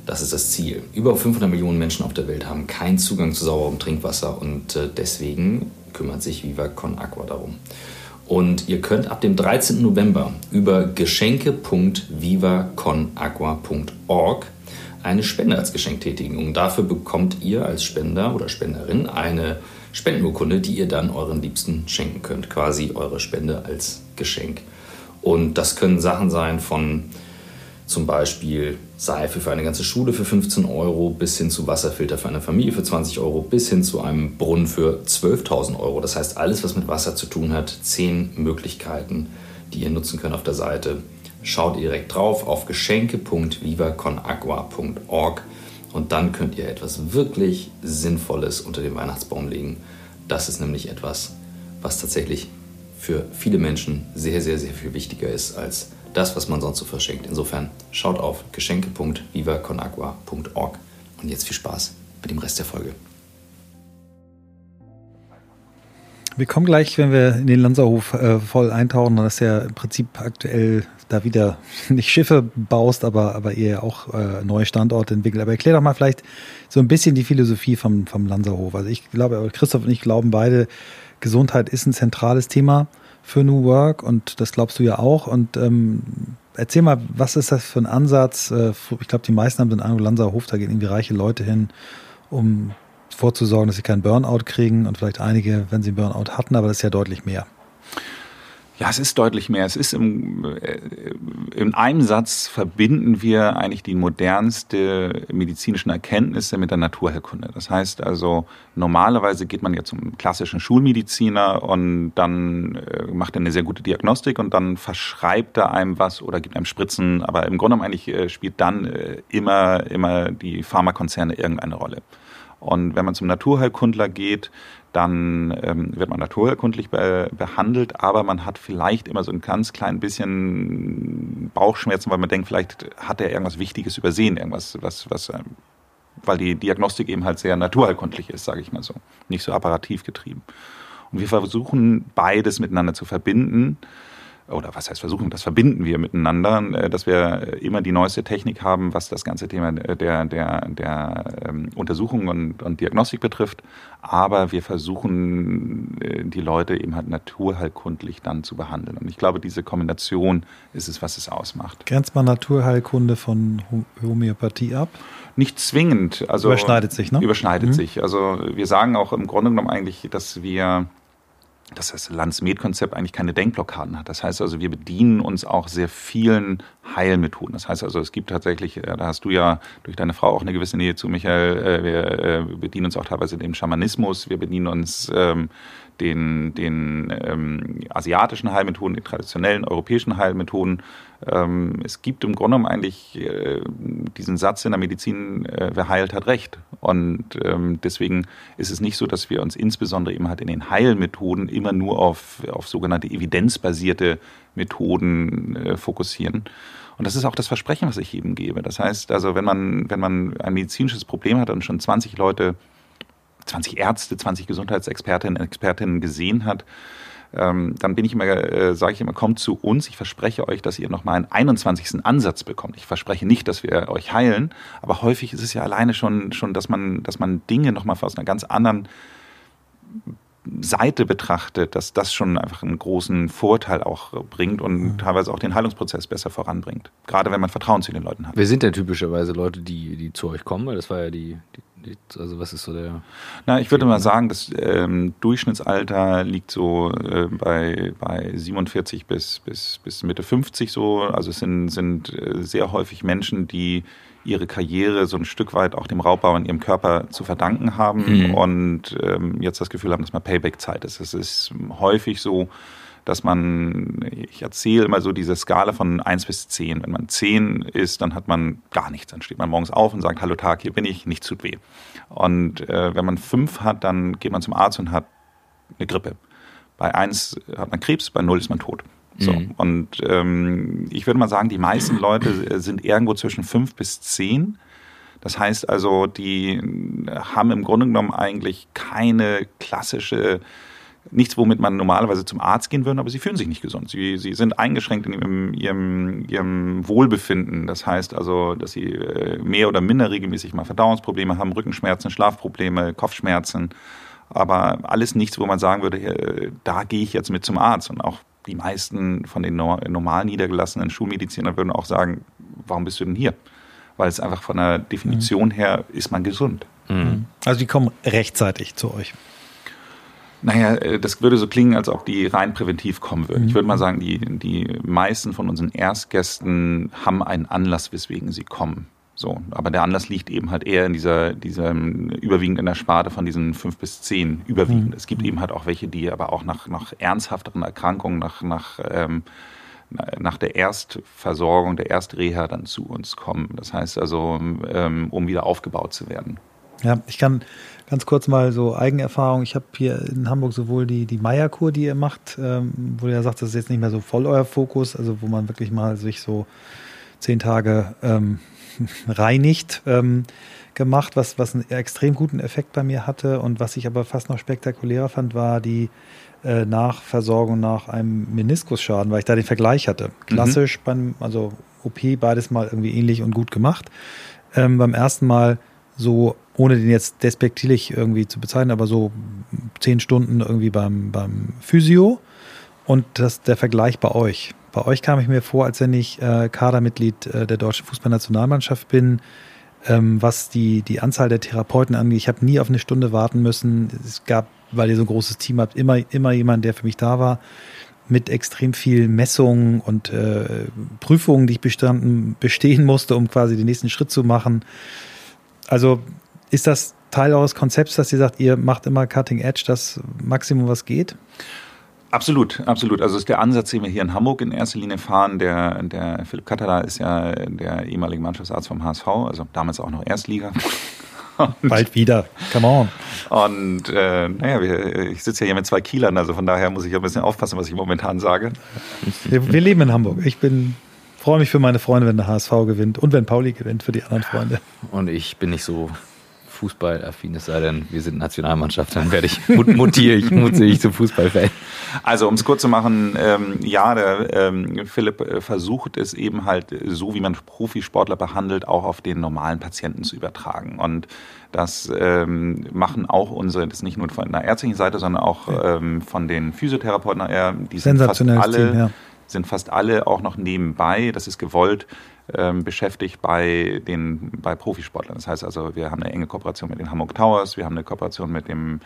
S1: Das ist das Ziel. Über 500 Millionen Menschen auf der Welt haben keinen Zugang zu sauberem Trinkwasser und äh, deswegen kümmert sich Viva Con Aqua darum. Und ihr könnt ab dem 13. November über geschenke.vivaconagua.org eine Spende als Geschenk tätigen. Und dafür bekommt ihr als Spender oder Spenderin eine Spendenurkunde, die ihr dann euren Liebsten schenken könnt. Quasi eure Spende als Geschenk. Und das können Sachen sein von zum Beispiel Seife für eine ganze Schule für 15 Euro bis hin zu Wasserfilter für eine Familie für 20 Euro bis hin zu einem Brunnen für 12.000 Euro. Das heißt, alles, was mit Wasser zu tun hat, zehn Möglichkeiten, die ihr nutzen könnt auf der Seite. Schaut direkt drauf auf geschenke.vivaconagua.org und dann könnt ihr etwas wirklich Sinnvolles unter den Weihnachtsbaum legen. Das ist nämlich etwas, was tatsächlich für viele Menschen sehr, sehr, sehr viel wichtiger ist als das, was man sonst so verschenkt. Insofern schaut auf geschenke.vivaconagua.org und jetzt viel Spaß mit dem Rest der Folge.
S2: Wir kommen gleich, wenn wir in den Lanzerhof äh, voll eintauchen, dass ist ja im Prinzip aktuell da wieder nicht Schiffe baust, aber, aber ihr auch äh, neue Standorte entwickelt. Aber erklär doch mal vielleicht so ein bisschen die Philosophie vom, vom Lanzerhof. Also ich glaube, Christoph und ich glauben beide, Gesundheit ist ein zentrales Thema für New Work und das glaubst du ja auch. Und ähm, erzähl mal, was ist das für ein Ansatz? Äh, ich glaube, die meisten haben den Eindruck, Lanzerhof, da gehen irgendwie reiche Leute hin, um vorzusorgen, dass sie keinen Burnout kriegen und vielleicht einige, wenn sie einen Burnout hatten, aber das ist ja deutlich mehr.
S3: Ja, es ist deutlich mehr. Es ist im, äh, in einem Satz verbinden wir eigentlich die modernste medizinischen Erkenntnisse mit der Naturheilkunde. Das heißt also, normalerweise geht man ja zum klassischen Schulmediziner und dann äh, macht er eine sehr gute Diagnostik und dann verschreibt er einem was oder gibt einem Spritzen. Aber im Grunde genommen eigentlich äh, spielt dann immer, immer die Pharmakonzerne irgendeine Rolle. Und wenn man zum Naturheilkundler geht, dann ähm, wird man naturheilkundlich be behandelt, aber man hat vielleicht immer so ein ganz klein bisschen Bauchschmerzen, weil man denkt, vielleicht hat er irgendwas Wichtiges übersehen, irgendwas, was, was, ähm, weil die Diagnostik eben halt sehr naturheilkundlich ist, sage ich mal so, nicht so apparativ getrieben. Und wir versuchen beides miteinander zu verbinden oder was heißt versuchen, das verbinden wir miteinander, äh, dass wir immer die neueste Technik haben, was das ganze Thema der, der, der ähm, Untersuchung und, und Diagnostik betrifft. Aber wir versuchen, äh, die Leute eben halt naturheilkundlich dann zu behandeln. Und ich glaube, diese Kombination ist es, was es ausmacht.
S2: Grenzt man Naturheilkunde von Homöopathie ab?
S3: Nicht zwingend. Also
S2: überschneidet sich, ne?
S3: Überschneidet mhm. sich. Also wir sagen auch im Grunde genommen eigentlich, dass wir dass das Landsmed-Konzept eigentlich keine Denkblockaden hat. Das heißt also, wir bedienen uns auch sehr vielen Heilmethoden. Das heißt also, es gibt tatsächlich, äh, da hast du ja durch deine Frau auch eine gewisse Nähe zu, Michael, äh, wir äh, bedienen uns auch teilweise dem Schamanismus, wir bedienen uns ähm, den, den ähm, asiatischen Heilmethoden, den traditionellen europäischen Heilmethoden. Ähm, es gibt im Grunde genommen eigentlich äh, diesen Satz in der Medizin, äh, wer heilt, hat Recht. Und ähm, deswegen ist es nicht so, dass wir uns insbesondere eben halt in den Heilmethoden immer nur auf, auf sogenannte evidenzbasierte Methoden äh, fokussieren. Und das ist auch das Versprechen, was ich jedem gebe. Das heißt, also wenn man, wenn man ein medizinisches Problem hat und schon 20 Leute 20 Ärzte, 20 Gesundheitsexpertinnen und Expertinnen gesehen hat, ähm, dann bin ich immer, äh, sage ich immer, kommt zu uns. Ich verspreche euch, dass ihr nochmal einen 21. Ansatz bekommt. Ich verspreche nicht, dass wir euch heilen, aber häufig ist es ja alleine schon, schon dass man, dass man Dinge nochmal aus einer ganz anderen Seite betrachtet, dass das schon einfach einen großen Vorteil auch bringt und mhm. teilweise auch den Heilungsprozess besser voranbringt. Gerade wenn man Vertrauen zu den Leuten hat.
S1: Wer sind denn typischerweise Leute, die, die zu euch kommen? Weil das war ja die, die also was ist so der.
S3: Na, ich würde mal sagen, das ähm, Durchschnittsalter liegt so äh, bei, bei 47 bis, bis, bis Mitte 50 so. Also es sind, sind äh, sehr häufig Menschen, die ihre Karriere so ein Stück weit auch dem Raubbau in ihrem Körper zu verdanken haben mhm. und ähm, jetzt das Gefühl haben, dass mal Payback-Zeit ist. Es ist häufig so, dass man, ich erzähle immer so diese Skala von 1 bis 10. Wenn man 10 ist, dann hat man gar nichts. Dann steht man morgens auf und sagt, hallo Tag, hier bin ich, nichts tut weh. Und äh, wenn man 5 hat, dann geht man zum Arzt und hat eine Grippe. Bei 1 hat man Krebs, bei 0 ist man tot. So. Mhm. Und ähm, ich würde mal sagen, die meisten Leute sind irgendwo zwischen fünf bis zehn. Das heißt also, die haben im Grunde genommen eigentlich keine klassische, nichts, womit man normalerweise zum Arzt gehen würde, aber sie fühlen sich nicht gesund. Sie, sie sind eingeschränkt in ihrem, ihrem, ihrem Wohlbefinden. Das heißt also, dass sie äh, mehr oder minder regelmäßig mal Verdauungsprobleme haben, Rückenschmerzen, Schlafprobleme, Kopfschmerzen. Aber alles nichts, wo man sagen würde, äh, da gehe ich jetzt mit zum Arzt. Und auch die meisten von den normal niedergelassenen Schulmedizinern würden auch sagen, warum bist du denn hier? Weil es einfach von der Definition her ist man gesund.
S2: Mhm. Also die kommen rechtzeitig zu euch.
S3: Naja, äh, das würde so klingen, als ob die rein präventiv kommen würden. Mhm. Ich würde mal sagen, die, die meisten von unseren Erstgästen haben einen Anlass, weswegen sie kommen. So, aber der Anlass liegt eben halt eher in dieser, dieser überwiegend in der Sparte von diesen fünf bis zehn überwiegend. Mhm. Es gibt eben halt auch welche, die aber auch nach, nach ernsthafteren Erkrankungen, nach, nach, ähm, nach der Erstversorgung, der Erstreha dann zu uns kommen. Das heißt also, ähm, um wieder aufgebaut zu werden.
S2: Ja, ich kann ganz kurz mal so Eigenerfahrung. Ich habe hier in Hamburg sowohl die, die Meierkur, die ihr macht, ähm, wo ihr sagt, das ist jetzt nicht mehr so voll euer Fokus, also wo man wirklich mal sich so zehn Tage ähm, reinigt ähm, gemacht, was, was einen extrem guten Effekt bei mir hatte. Und was ich aber fast noch spektakulärer fand, war die äh, Nachversorgung nach einem Meniskusschaden, weil ich da den Vergleich hatte. Klassisch mhm. beim, also OP beides mal irgendwie ähnlich und gut gemacht. Ähm, beim ersten Mal so, ohne den jetzt despektierlich irgendwie zu bezeichnen, aber so zehn Stunden irgendwie beim, beim Physio und das, der Vergleich bei euch. Bei euch kam ich mir vor, als wenn ich äh, Kadermitglied äh, der deutschen Fußballnationalmannschaft bin, ähm, was die, die Anzahl der Therapeuten angeht. Ich habe nie auf eine Stunde warten müssen. Es gab, weil ihr so ein großes Team habt, immer, immer jemand, der für mich da war, mit extrem viel Messungen und äh, Prüfungen, die ich bestanden, bestehen musste, um quasi den nächsten Schritt zu machen. Also ist das Teil eures Konzepts, dass ihr sagt, ihr macht immer Cutting Edge, das Maximum, was geht?
S3: Absolut, absolut. Also ist der Ansatz, den wir hier in Hamburg in erster Linie fahren. Der, der Philipp Katala ist ja der ehemalige Mannschaftsarzt vom HSV, also damals auch noch Erstliga.
S2: Und, Bald wieder, come on.
S3: Und äh, naja, wir, ich sitze ja hier mit zwei Kielern, also von daher muss ich ein bisschen aufpassen, was ich momentan sage.
S2: Wir, wir leben in Hamburg. Ich bin freue mich für meine Freunde, wenn der HSV gewinnt und wenn Pauli gewinnt für die anderen Freunde.
S1: Und ich bin nicht so fußballaffin, es sei denn, wir sind Nationalmannschaft, dann werde ich, mutiere ich, mutiere ich zum Fußballfan.
S3: Also um es kurz zu machen, ähm, ja, der ähm, Philipp äh, versucht es eben halt so, wie man Profisportler behandelt, auch auf den normalen Patienten zu übertragen. Und das ähm, machen auch unsere, das nicht nur von der ärztlichen Seite, sondern auch ähm, von den Physiotherapeuten, äh, die sind fast alle, Team, ja. sind fast alle auch noch nebenbei, das ist gewollt, ähm, beschäftigt bei den bei Profisportlern. Das heißt also, wir haben eine enge Kooperation mit den Hamburg Towers, wir haben eine Kooperation mit dem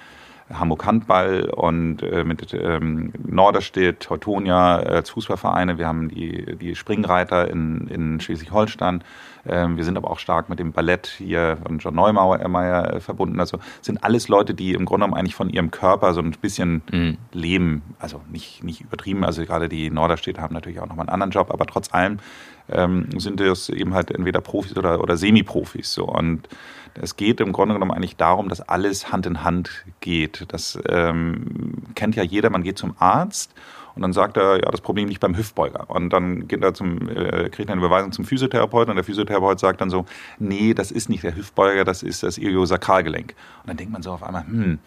S3: Hamburg Handball und äh, mit ähm, Norderstedt, Teutonia als Fußballvereine. Wir haben die, die Springreiter in, in Schleswig-Holstein. Ähm, wir sind aber auch stark mit dem Ballett hier von John Neumeier äh, verbunden. Also sind alles Leute, die im Grunde genommen eigentlich von ihrem Körper so ein bisschen mhm. leben. Also nicht, nicht übertrieben. Also gerade die Norderstädter haben natürlich auch nochmal einen anderen Job, aber trotz allem ähm, sind das eben halt entweder Profis oder, oder Semi-Profis. So. Und es geht im Grunde genommen eigentlich darum, dass alles Hand in Hand geht. Das ähm, kennt ja jeder, man geht zum Arzt und dann sagt er, ja, das Problem liegt beim Hüftbeuger. Und dann geht er zum, äh, kriegt er eine Überweisung zum Physiotherapeuten und der Physiotherapeut sagt dann so, nee, das ist nicht der Hüftbeuger, das ist das Iliosakralgelenk. Und dann denkt man so auf einmal, hm,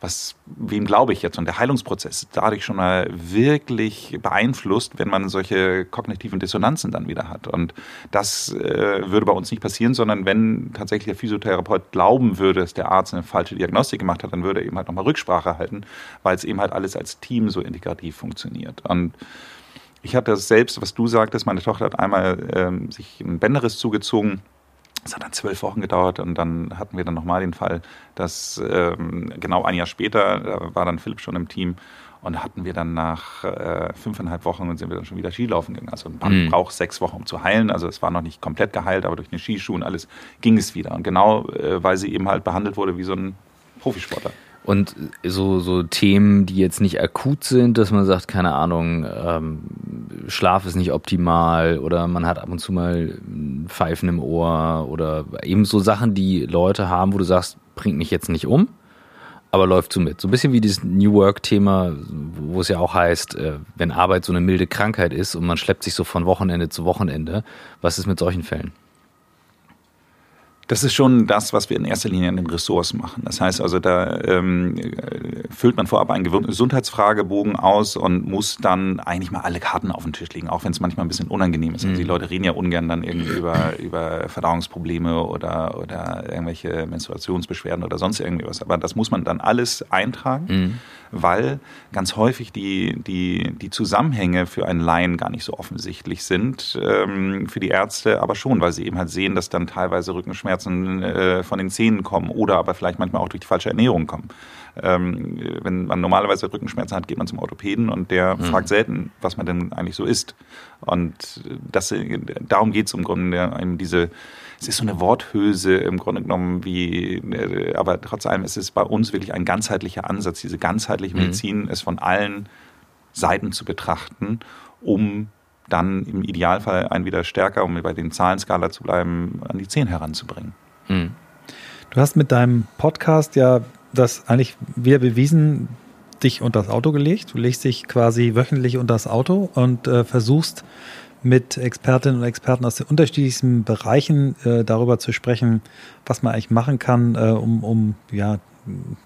S3: was, wem glaube ich jetzt? Und der Heilungsprozess ist dadurch schon mal wirklich beeinflusst, wenn man solche kognitiven Dissonanzen dann wieder hat. Und das äh, würde bei uns nicht passieren, sondern wenn tatsächlich der Physiotherapeut glauben würde, dass der Arzt eine falsche Diagnostik gemacht hat, dann würde er eben halt nochmal Rücksprache halten, weil es eben halt alles als Team so integrativ funktioniert. Und ich hatte das selbst, was du sagtest, meine Tochter hat einmal ähm, sich ein Bänderriss zugezogen es hat dann zwölf Wochen gedauert und dann hatten wir dann nochmal den Fall, dass ähm, genau ein Jahr später, da war dann Philipp schon im Team und hatten wir dann nach äh, fünfeinhalb Wochen sind wir dann schon wieder Skilaufen gegangen. Also ein Band mhm. braucht sechs Wochen, um zu heilen. Also es war noch nicht komplett geheilt, aber durch den Skischuh und alles ging es wieder. Und genau, äh, weil sie eben halt behandelt wurde wie so ein Profisportler.
S1: Und so, so Themen, die jetzt nicht akut sind, dass man sagt, keine Ahnung, ähm, Schlaf ist nicht optimal oder man hat ab und zu mal Pfeifen im Ohr oder eben so Sachen, die Leute haben, wo du sagst, bringt mich jetzt nicht um, aber läuft so mit. So ein bisschen wie dieses New Work-Thema, wo es ja auch heißt, äh, wenn Arbeit so eine milde Krankheit ist und man schleppt sich so von Wochenende zu Wochenende, was ist mit solchen Fällen?
S3: Das ist schon das, was wir in erster Linie an den Ressorts machen. Das heißt also, da ähm, füllt man vorab einen Gesundheitsfragebogen aus und muss dann eigentlich mal alle Karten auf den Tisch legen, auch wenn es manchmal ein bisschen unangenehm ist. Also die mhm. Leute reden ja ungern dann irgendwie über, über Verdauungsprobleme oder, oder irgendwelche Menstruationsbeschwerden oder sonst irgendwie was. Aber das muss man dann alles eintragen. Mhm weil ganz häufig die, die, die Zusammenhänge für einen Laien gar nicht so offensichtlich sind, ähm, für die Ärzte aber schon, weil sie eben halt sehen, dass dann teilweise Rückenschmerzen äh, von den Zähnen kommen oder aber vielleicht manchmal auch durch die falsche Ernährung kommen. Ähm, wenn man normalerweise Rückenschmerzen hat, geht man zum Orthopäden und der mhm. fragt selten, was man denn eigentlich so isst. Und das, darum geht es im Grunde, eben diese es ist so eine Worthülse im Grunde genommen, wie, äh, aber trotz allem ist es bei uns wirklich ein ganzheitlicher Ansatz, diese ganzheitliche mhm. Medizin mhm. ist von allen Seiten zu betrachten, um dann im Idealfall einen wieder stärker, um bei den Zahlenskala zu bleiben, an die 10 heranzubringen. Mhm.
S2: Du hast mit deinem Podcast ja das eigentlich wieder bewiesen, dich unter das Auto gelegt. Du legst dich quasi wöchentlich unter das Auto und äh, versuchst mit Expertinnen und Experten aus den unterschiedlichsten Bereichen äh, darüber zu sprechen, was man eigentlich machen kann, äh, um, um ja,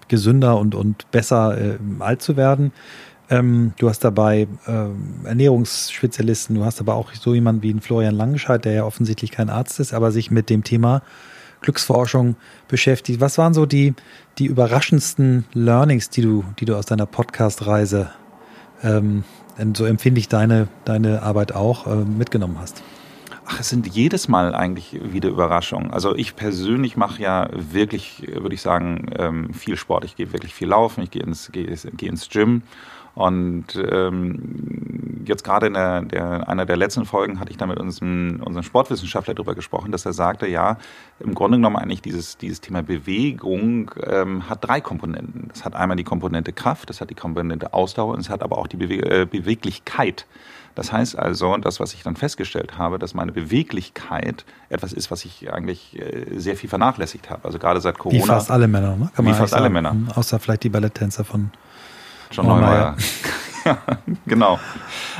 S2: gesünder und, und besser äh, alt zu werden. Ähm, du hast dabei äh, Ernährungsspezialisten, du hast aber auch so jemanden wie einen Florian Langenscheid, der ja offensichtlich kein Arzt ist, aber sich mit dem Thema Glücksforschung beschäftigt. Was waren so die, die überraschendsten Learnings, die du, die du aus deiner Podcast-Reise ähm, so empfinde ich deine, deine Arbeit auch, äh, mitgenommen hast?
S3: Ach, es sind jedes Mal eigentlich wieder Überraschungen. Also ich persönlich mache ja wirklich, würde ich sagen, ähm, viel Sport. Ich gehe wirklich viel laufen, ich gehe ins, gehe, gehe ins Gym und ähm, jetzt gerade in der, der, einer der letzten Folgen hatte ich da mit unserem, unserem Sportwissenschaftler darüber gesprochen, dass er sagte, ja, im Grunde genommen eigentlich dieses, dieses Thema Bewegung ähm, hat drei Komponenten. Das hat einmal die Komponente Kraft, das hat die Komponente Ausdauer und es hat aber auch die Bewe äh, Beweglichkeit. Das heißt also, das, was ich dann festgestellt habe, dass meine Beweglichkeit etwas ist, was ich eigentlich äh, sehr viel vernachlässigt habe. Also gerade seit Corona.
S2: Wie fast alle Männer, ne?
S3: Kann wie fast alle Männer.
S2: Außer vielleicht die Balletttänzer von
S3: John oh, Neumeier. ja, genau.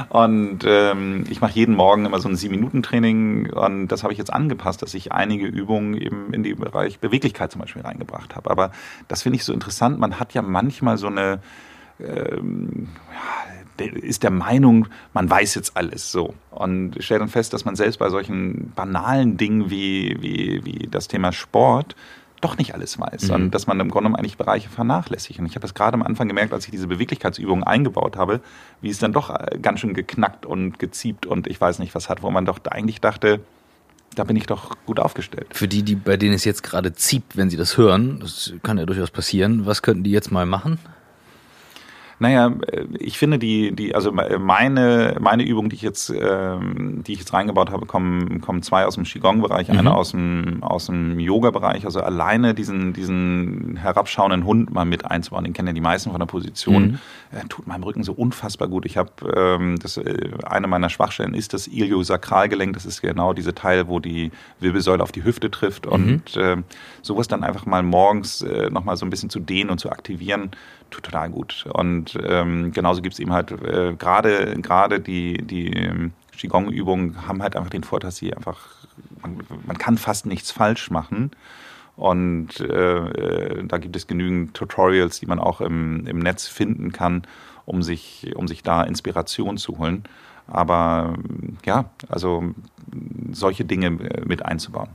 S3: Und ähm, ich mache jeden Morgen immer so ein Sieben-Minuten-Training und das habe ich jetzt angepasst, dass ich einige Übungen eben in den Bereich Beweglichkeit zum Beispiel reingebracht habe. Aber das finde ich so interessant. Man hat ja manchmal so eine, ähm, ja, ist der Meinung, man weiß jetzt alles so. Und stellt dann fest, dass man selbst bei solchen banalen Dingen wie, wie, wie das Thema Sport doch nicht alles weiß, mhm. und dass man im Grunde genommen eigentlich Bereiche vernachlässigt. Und ich habe das gerade am Anfang gemerkt, als ich diese Beweglichkeitsübungen eingebaut habe, wie es dann doch äh, ganz schön geknackt und geziebt und ich weiß nicht was hat, wo man doch eigentlich dachte, da bin ich doch gut aufgestellt.
S1: Für die, die bei denen es jetzt gerade zieht, wenn sie das hören, das kann ja durchaus passieren. Was könnten die jetzt mal machen?
S3: Naja, äh, ich finde die, die, also meine, meine Übung, die ich jetzt, ähm, die ich jetzt reingebaut habe, kommen, kommen zwei aus dem Qigong-Bereich, mhm. eine aus dem, aus dem Yoga-Bereich. Also alleine diesen, diesen herabschauenden Hund mal mit einzubauen, den kennen ja die meisten von der Position, mhm. äh, tut meinem Rücken so unfassbar gut. Ich habe, ähm, das, äh, eine meiner Schwachstellen ist das Iliosakralgelenk. Das ist genau diese Teil, wo die Wirbelsäule auf die Hüfte trifft. Mhm. Und äh, sowas dann einfach mal morgens äh, nochmal so ein bisschen zu dehnen und zu aktivieren, tut total gut. Und ähm, genauso gibt es eben halt äh, gerade die, die ähm, Qigong-Übungen haben halt einfach den Vorteil, dass sie einfach, man, man kann fast nichts falsch machen. Und äh, äh, da gibt es genügend Tutorials, die man auch im, im Netz finden kann, um sich, um sich da Inspiration zu holen. Aber ja, also solche Dinge äh, mit einzubauen.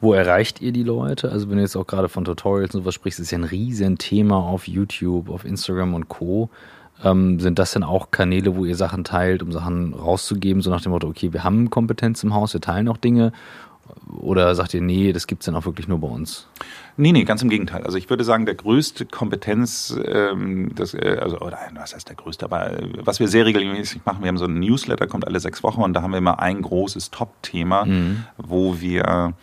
S1: Wo erreicht ihr die Leute? Also wenn du jetzt auch gerade von Tutorials und was sprichst, ist ja ein riesen Thema auf YouTube, auf Instagram und Co. Ähm, sind das denn auch Kanäle, wo ihr Sachen teilt, um Sachen rauszugeben, so nach dem Motto, okay, wir haben Kompetenz im Haus, wir teilen auch Dinge? Oder sagt ihr, nee, das gibt es dann auch wirklich nur bei uns?
S3: Nee, nee, ganz im Gegenteil. Also ich würde sagen, der größte Kompetenz, ähm, das, äh, also, oder was heißt der größte, aber äh, was wir sehr regelmäßig machen, wir haben so einen Newsletter, kommt alle sechs Wochen und da haben wir immer ein großes Top-Thema, mhm. wo wir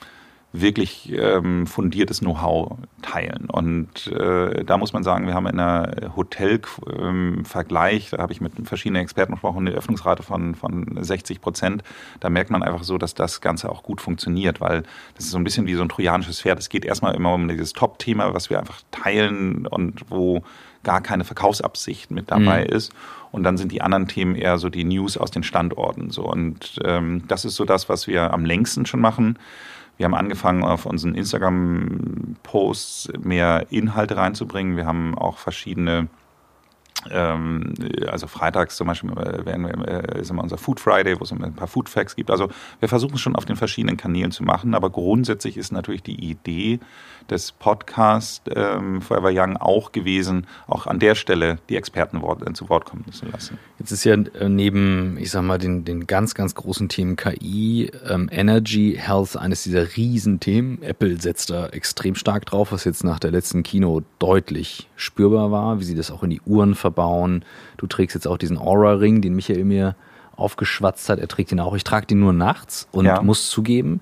S3: wirklich ähm, fundiertes Know-how teilen. Und äh, da muss man sagen, wir haben in einer Hotel-Vergleich, da habe ich mit verschiedenen Experten gesprochen, eine Öffnungsrate von, von 60 Prozent. Da merkt man einfach so, dass das Ganze auch gut funktioniert, weil das ist so ein bisschen wie so ein trojanisches Pferd. Es geht erstmal immer um dieses Top-Thema, was wir einfach teilen und wo gar keine Verkaufsabsicht mit dabei mhm. ist. Und dann sind die anderen Themen eher so die News aus den Standorten. So. Und ähm, das ist so das, was wir am längsten schon machen. Wir haben angefangen, auf unseren Instagram-Posts mehr Inhalte reinzubringen. Wir haben auch verschiedene ähm, also freitags zum Beispiel äh, werden wir, äh, ist immer unser Food Friday, wo es ein paar Food Facts gibt. Also wir versuchen es schon auf den verschiedenen Kanälen zu machen, aber grundsätzlich ist natürlich die Idee des Podcasts ähm, Forever Young auch gewesen, auch an der Stelle die Experten äh, zu Wort kommen zu lassen.
S1: Jetzt ist ja neben, ich sag mal, den, den ganz, ganz großen Themen KI, ähm, Energy, Health eines dieser Riesenthemen. Apple setzt da extrem stark drauf, was jetzt nach der letzten Kino deutlich spürbar war, wie sie das auch in die Uhren verbauen. Du trägst jetzt auch diesen Aura-Ring, den Michael mir aufgeschwatzt hat. Er trägt ihn auch. Ich trage den nur nachts und ja. muss zugeben,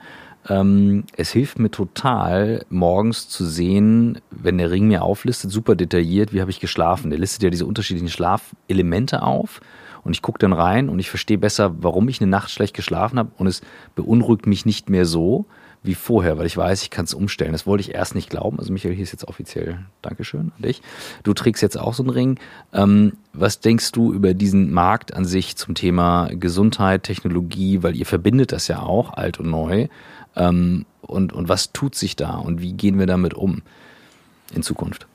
S1: ähm, es hilft mir total, morgens zu sehen, wenn der Ring mir auflistet, super detailliert, wie habe ich geschlafen. Der listet ja diese unterschiedlichen Schlafelemente auf und ich gucke dann rein und ich verstehe besser, warum ich eine Nacht schlecht geschlafen habe und es beunruhigt mich nicht mehr so, wie vorher, weil ich weiß, ich kann es umstellen. Das wollte ich erst nicht glauben. Also Michael, hier ist jetzt offiziell Dankeschön an dich. Du trägst jetzt auch so einen Ring. Ähm, was denkst du über diesen Markt an sich zum Thema Gesundheit, Technologie, weil ihr verbindet das ja auch, alt und neu. Ähm, und, und was tut sich da und wie gehen wir damit um in Zukunft?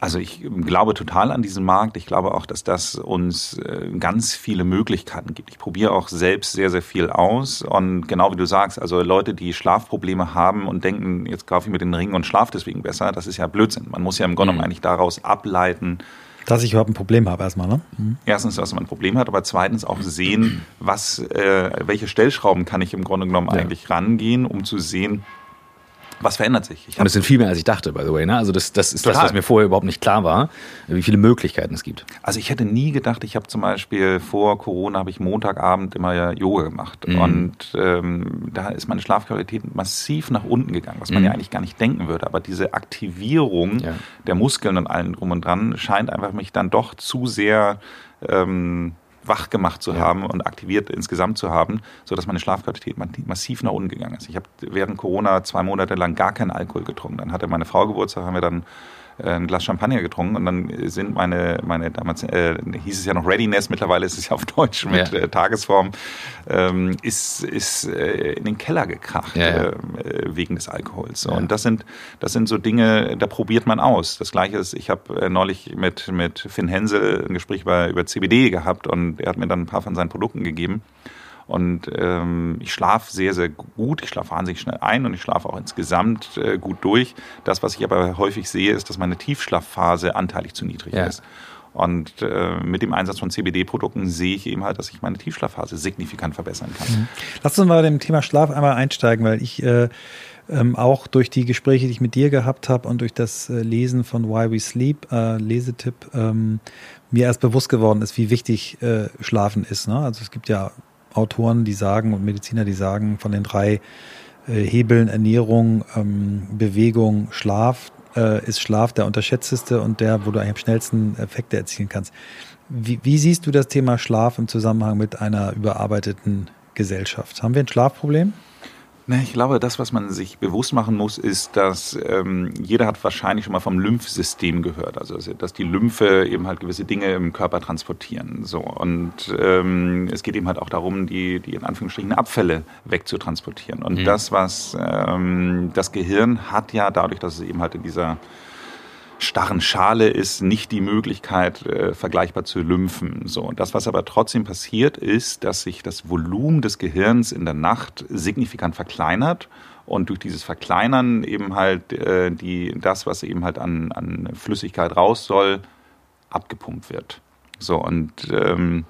S3: Also ich glaube total an diesen Markt. Ich glaube auch, dass das uns äh, ganz viele Möglichkeiten gibt. Ich probiere auch selbst sehr, sehr viel aus. Und genau wie du sagst, also Leute, die Schlafprobleme haben und denken, jetzt kaufe ich mir den Ring und schlafe deswegen besser, das ist ja Blödsinn. Man muss ja im Grunde mhm. eigentlich daraus ableiten,
S2: dass ich überhaupt ein Problem habe erstmal, ne?
S3: Mhm. Erstens, dass man ein Problem hat, aber zweitens auch sehen, was, äh, welche Stellschrauben kann ich im Grunde genommen ja. eigentlich rangehen, um zu sehen, was verändert sich?
S1: und es sind viel mehr, als ich dachte, by the way. Ne? Also das, das ist Total. das, was mir vorher überhaupt nicht klar war, wie viele Möglichkeiten es gibt.
S3: Also ich hätte nie gedacht, ich habe zum Beispiel vor Corona habe ich Montagabend immer Yoga gemacht mhm. und ähm, da ist meine Schlafqualität massiv nach unten gegangen, was man mhm. ja eigentlich gar nicht denken würde. Aber diese Aktivierung ja. der Muskeln und allen drum und dran scheint einfach mich dann doch zu sehr ähm, wach gemacht zu ja. haben und aktiviert insgesamt zu haben, sodass meine Schlafqualität massiv nach unten gegangen ist. Ich habe während Corona zwei Monate lang gar keinen Alkohol getrunken. Dann hatte meine Frau Geburtstag, haben wir dann ein Glas Champagner getrunken und dann sind meine, meine damals äh, hieß es ja noch Readiness, mittlerweile ist es ja auf Deutsch mit ja. äh, Tagesform, ähm, ist, ist äh, in den Keller gekracht ja. Äh, wegen des Alkohols. Und das sind, das sind so Dinge, da probiert man aus. Das gleiche ist, ich habe äh, neulich mit, mit Finn Hensel ein Gespräch über, über CBD gehabt und er hat mir dann ein paar von seinen Produkten gegeben. Und ähm, ich schlafe sehr, sehr gut. Ich schlafe wahnsinnig schnell ein und ich schlafe auch insgesamt äh, gut durch. Das, was ich aber häufig sehe, ist, dass meine Tiefschlafphase anteilig zu niedrig ja. ist. Und äh, mit dem Einsatz von CBD-Produkten sehe ich eben halt, dass ich meine Tiefschlafphase signifikant verbessern kann. Mhm.
S2: Lass uns mal bei dem Thema Schlaf einmal einsteigen, weil ich äh, ähm, auch durch die Gespräche, die ich mit dir gehabt habe und durch das äh, Lesen von Why We Sleep, äh, Lesetipp, ähm, mir erst bewusst geworden ist, wie wichtig äh, Schlafen ist. Ne? Also es gibt ja Autoren, die sagen und Mediziner, die sagen, von den drei äh, Hebeln Ernährung, ähm, Bewegung, Schlaf äh, ist Schlaf der unterschätzteste und der, wo du am schnellsten Effekte erzielen kannst. Wie, wie siehst du das Thema Schlaf im Zusammenhang mit einer überarbeiteten Gesellschaft? Haben wir ein Schlafproblem?
S3: Ne, ich glaube, das, was man sich bewusst machen muss, ist, dass ähm, jeder hat wahrscheinlich schon mal vom Lymphsystem gehört. Also dass die Lymphe eben halt gewisse Dinge im Körper transportieren. So und ähm, es geht eben halt auch darum, die, die in Anführungsstrichen Abfälle wegzutransportieren. Und mhm. das, was ähm, das Gehirn hat ja dadurch, dass es eben halt in dieser starren Schale ist nicht die Möglichkeit, äh, vergleichbar zu lymphen. So, das, was aber trotzdem passiert, ist, dass sich das Volumen des Gehirns in der Nacht signifikant verkleinert und durch dieses Verkleinern eben halt äh, die, das, was eben halt an, an Flüssigkeit raus soll, abgepumpt wird. So, und ähm,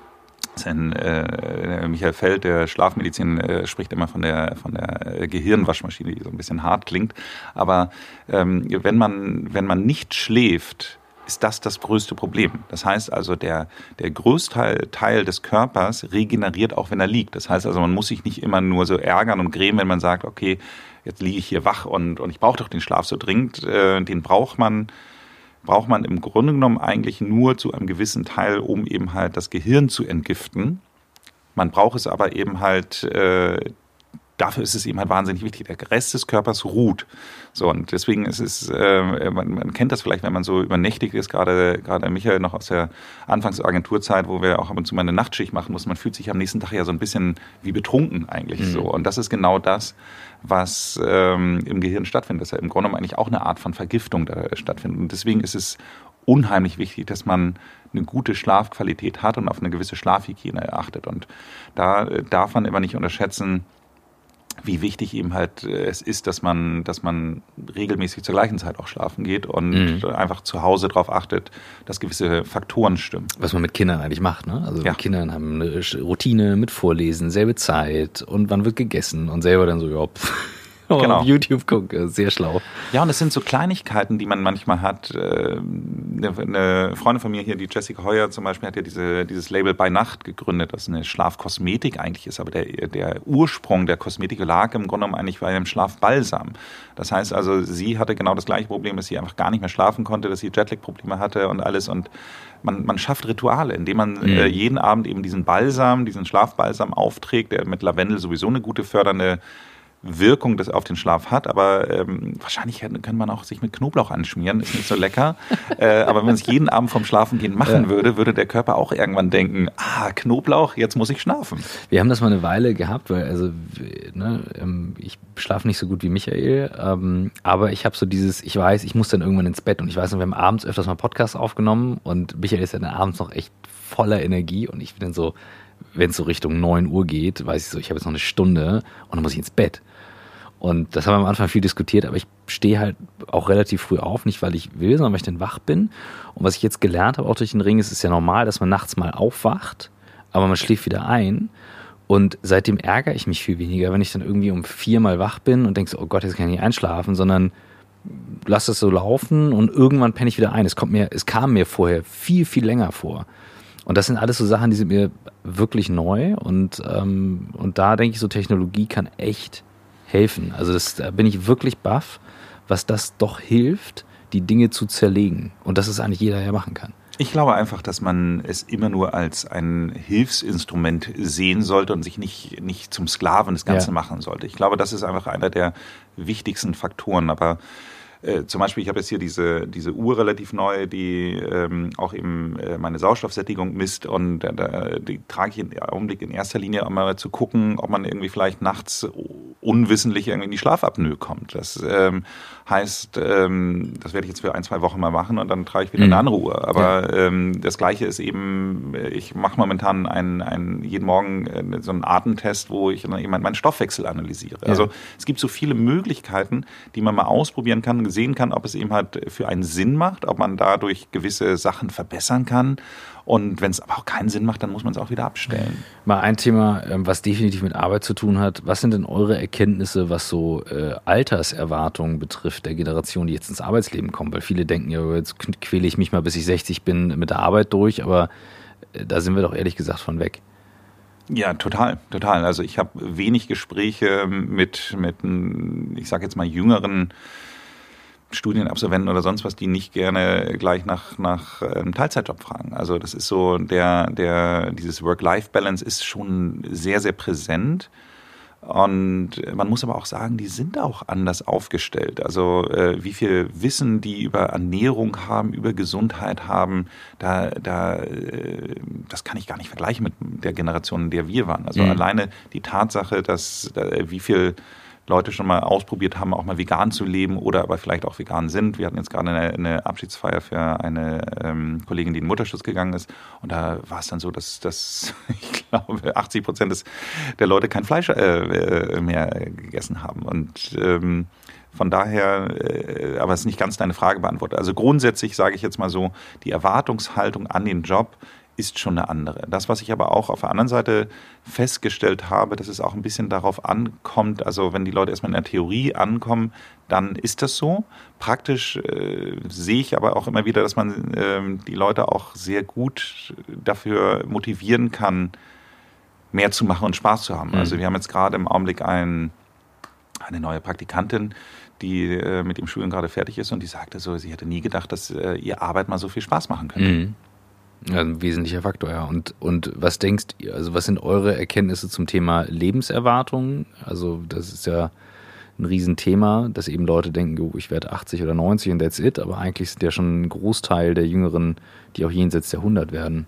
S3: sein, äh, Michael Feld, der Schlafmedizin, äh, spricht immer von der, von der Gehirnwaschmaschine, die so ein bisschen hart klingt. Aber ähm, wenn, man, wenn man nicht schläft, ist das das größte Problem. Das heißt also, der, der größte Teil des Körpers regeneriert auch, wenn er liegt. Das heißt also, man muss sich nicht immer nur so ärgern und grämen, wenn man sagt, okay, jetzt liege ich hier wach und, und ich brauche doch den Schlaf so dringend. Äh, den braucht man braucht man im Grunde genommen eigentlich nur zu einem gewissen Teil, um eben halt das Gehirn zu entgiften. Man braucht es aber eben halt äh, dafür ist es eben halt wahnsinnig wichtig. Der Rest des Körpers ruht. So, und deswegen ist es, äh, man, man kennt das vielleicht, wenn man so übernächtig ist, gerade, gerade Michael noch aus der Anfangsagenturzeit, wo wir auch ab und zu mal eine Nachtschicht machen mussten. Man fühlt sich am nächsten Tag ja so ein bisschen wie betrunken eigentlich mhm. so. Und das ist genau das, was ähm, im Gehirn stattfindet. Das ist ja im Grunde genommen eigentlich auch eine Art von Vergiftung da stattfindet. Und deswegen ist es unheimlich wichtig, dass man eine gute Schlafqualität hat und auf eine gewisse Schlafhygiene achtet. Und da darf man immer nicht unterschätzen, wie wichtig eben halt äh, es ist, dass man, dass man regelmäßig zur gleichen Zeit auch schlafen geht und mhm. einfach zu Hause darauf achtet, dass gewisse Faktoren stimmen.
S1: Was man mit Kindern eigentlich macht, ne? Also ja. Kindern haben eine Routine mit Vorlesen, selbe Zeit und wann wird gegessen und selber dann so, ja, pff genau. auf YouTube gucke. Sehr schlau.
S3: Ja, und es sind so Kleinigkeiten, die man manchmal hat. Äh, eine Freundin von mir hier, die Jessica Heuer zum Beispiel, hat ja diese, dieses Label bei Nacht gegründet, das eine Schlafkosmetik eigentlich ist. Aber der, der Ursprung der Kosmetik lag im Grunde genommen eigentlich bei einem Schlafbalsam. Das heißt also, sie hatte genau das gleiche Problem, dass sie einfach gar nicht mehr schlafen konnte, dass sie Jetlag-Probleme hatte und alles. Und man, man schafft Rituale, indem man mhm. äh, jeden Abend eben diesen Balsam, diesen Schlafbalsam aufträgt, der mit Lavendel sowieso eine gute fördernde Wirkung das auf den Schlaf hat, aber ähm, wahrscheinlich kann man auch sich mit Knoblauch anschmieren, ist nicht so lecker. äh, aber wenn man es jeden Abend vom Schlafengehen machen ja. würde, würde der Körper auch irgendwann denken, ah, Knoblauch, jetzt muss ich schlafen.
S1: Wir haben das mal eine Weile gehabt, weil also ne, ähm, ich schlafe nicht so gut wie Michael, ähm, aber ich habe so dieses, ich weiß, ich muss dann irgendwann ins Bett und ich weiß noch, wir haben abends öfters mal Podcasts aufgenommen und Michael ist ja dann abends noch echt voller Energie und ich bin dann so, wenn es so Richtung 9 Uhr geht, weiß ich so, ich habe jetzt noch eine Stunde und dann muss ich ins Bett. Und das haben wir am Anfang viel diskutiert, aber ich stehe halt auch relativ früh auf, nicht weil ich will, sondern weil ich dann wach bin. Und was ich jetzt gelernt habe, auch durch den Ring, ist es ja normal, dass man nachts mal aufwacht, aber man schläft wieder ein. Und seitdem ärgere ich mich viel weniger, wenn ich dann irgendwie um vier mal wach bin und denke so, oh Gott, jetzt kann ich nicht einschlafen, sondern lass das so laufen und irgendwann penne ich wieder ein. Es kommt mir, es kam mir vorher viel, viel länger vor. Und das sind alles so Sachen, die sind mir wirklich neu und, ähm, und da denke ich so, Technologie kann echt helfen. Also das, da bin ich wirklich baff, was das doch hilft, die Dinge zu zerlegen. Und dass es eigentlich jeder ja machen kann.
S3: Ich glaube einfach, dass man es immer nur als ein Hilfsinstrument sehen sollte und sich nicht, nicht zum Sklaven des Ganzen ja. machen sollte. Ich glaube, das ist einfach einer der wichtigsten Faktoren. Aber äh, zum Beispiel, ich habe jetzt hier diese, diese Uhr relativ neu, die ähm, auch eben äh, meine Sauerstoffsättigung misst und äh, die trage ich im Augenblick in erster Linie, um mal zu gucken, ob man irgendwie vielleicht nachts unwissentlich irgendwie in die Schlafapnoe kommt. Das ähm, heißt, ähm, das werde ich jetzt für ein, zwei Wochen mal machen und dann trage ich wieder mhm. eine andere Uhr. Aber ja. ähm, das Gleiche ist eben, ich mache momentan einen, einen, jeden Morgen äh, so einen Atemtest, wo ich dann eben meinen Stoffwechsel analysiere. Ja. Also es gibt so viele Möglichkeiten, die man mal ausprobieren kann, sehen kann, ob es eben halt für einen Sinn macht, ob man dadurch gewisse Sachen verbessern kann. Und wenn es aber auch keinen Sinn macht, dann muss man es auch wieder abstellen.
S1: Mal ein Thema, ähm, was definitiv mit Arbeit zu tun hat. Was sind denn eure Erkenntnisse, was so äh, Alterserwartungen betrifft der Generation, die jetzt ins Arbeitsleben kommen? Weil viele denken, ja, jetzt quäle ich mich mal, bis ich 60 bin, mit der Arbeit durch, aber äh, da sind wir doch ehrlich gesagt von weg.
S3: Ja, total, total. Also ich habe wenig Gespräche mit, mit, ich sage jetzt mal, jüngeren Studienabsolventen oder sonst was, die nicht gerne gleich nach, nach einem Teilzeitjob fragen. Also das ist so, der, der, dieses Work-Life-Balance ist schon sehr, sehr präsent. Und man muss aber auch sagen, die sind auch anders aufgestellt. Also äh, wie viel Wissen die über Ernährung haben, über Gesundheit haben, da, da, äh, das kann ich gar nicht vergleichen mit der Generation, in der wir waren. Also mhm. alleine die Tatsache, dass äh, wie viel Leute schon mal ausprobiert haben, auch mal vegan zu leben oder aber vielleicht auch vegan sind. Wir hatten jetzt gerade eine, eine Abschiedsfeier für eine ähm, Kollegin, die in Mutterschutz gegangen ist. Und da war es dann so, dass, dass ich glaube, 80 Prozent der Leute kein Fleisch äh, äh, mehr gegessen haben. Und ähm, von daher, äh, aber es ist nicht ganz deine Frage beantwortet. Also grundsätzlich sage ich jetzt mal so, die Erwartungshaltung an den Job ist schon eine andere. Das, was ich aber auch auf der anderen Seite festgestellt habe, dass es auch ein bisschen darauf ankommt, also wenn die Leute erstmal in der Theorie ankommen, dann ist das so. Praktisch äh, sehe ich aber auch immer wieder, dass man äh, die Leute auch sehr gut dafür motivieren kann, mehr zu machen und Spaß zu haben. Also mhm. Also wir haben jetzt gerade im Augenblick ein, eine neue Praktikantin, die äh, mit dem Studium gerade fertig ist und die sagte so, sie hätte nie gedacht, dass äh, ihr Arbeit mal so viel Spaß machen könnte. Mhm.
S1: Ja, ein wesentlicher Faktor, ja. Und, und was denkst ihr, also was sind eure Erkenntnisse zum Thema Lebenserwartung? Also, das ist ja ein Riesenthema, dass eben Leute denken, oh, ich werde 80 oder 90 und that's it, aber eigentlich sind ja schon ein Großteil der Jüngeren, die auch jenseits der 100 werden.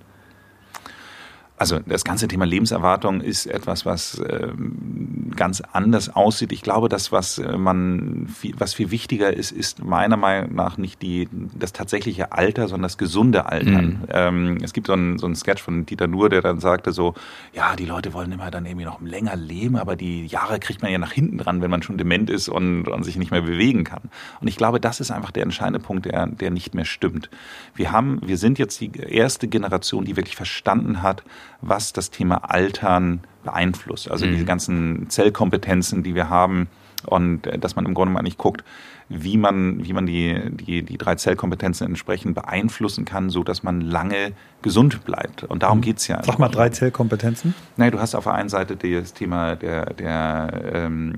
S3: Also das ganze Thema Lebenserwartung ist etwas, was ähm, ganz anders aussieht. Ich glaube, das, was äh, man, was viel wichtiger ist, ist meiner Meinung nach nicht die, das tatsächliche Alter, sondern das gesunde Altern. Mhm. Ähm, es gibt so einen, so einen Sketch von Dieter Nuhr, der dann sagte so, ja, die Leute wollen immer dann irgendwie noch länger leben, aber die Jahre kriegt man ja nach hinten dran, wenn man schon dement ist und, und sich nicht mehr bewegen kann. Und ich glaube, das ist einfach der entscheidende Punkt, der, der nicht mehr stimmt. Wir haben, wir sind jetzt die erste Generation, die wirklich verstanden hat, was das Thema Altern beeinflusst. Also mhm. diese ganzen Zellkompetenzen, die wir haben und äh, dass man im Grunde mal nicht guckt, wie man, wie man die, die, die drei Zellkompetenzen entsprechend beeinflussen kann, so dass man lange gesund bleibt. Und darum mhm. geht's ja.
S2: Sag mal drei Zellkompetenzen.
S3: Nein, du hast auf der einen Seite das Thema der, der ähm,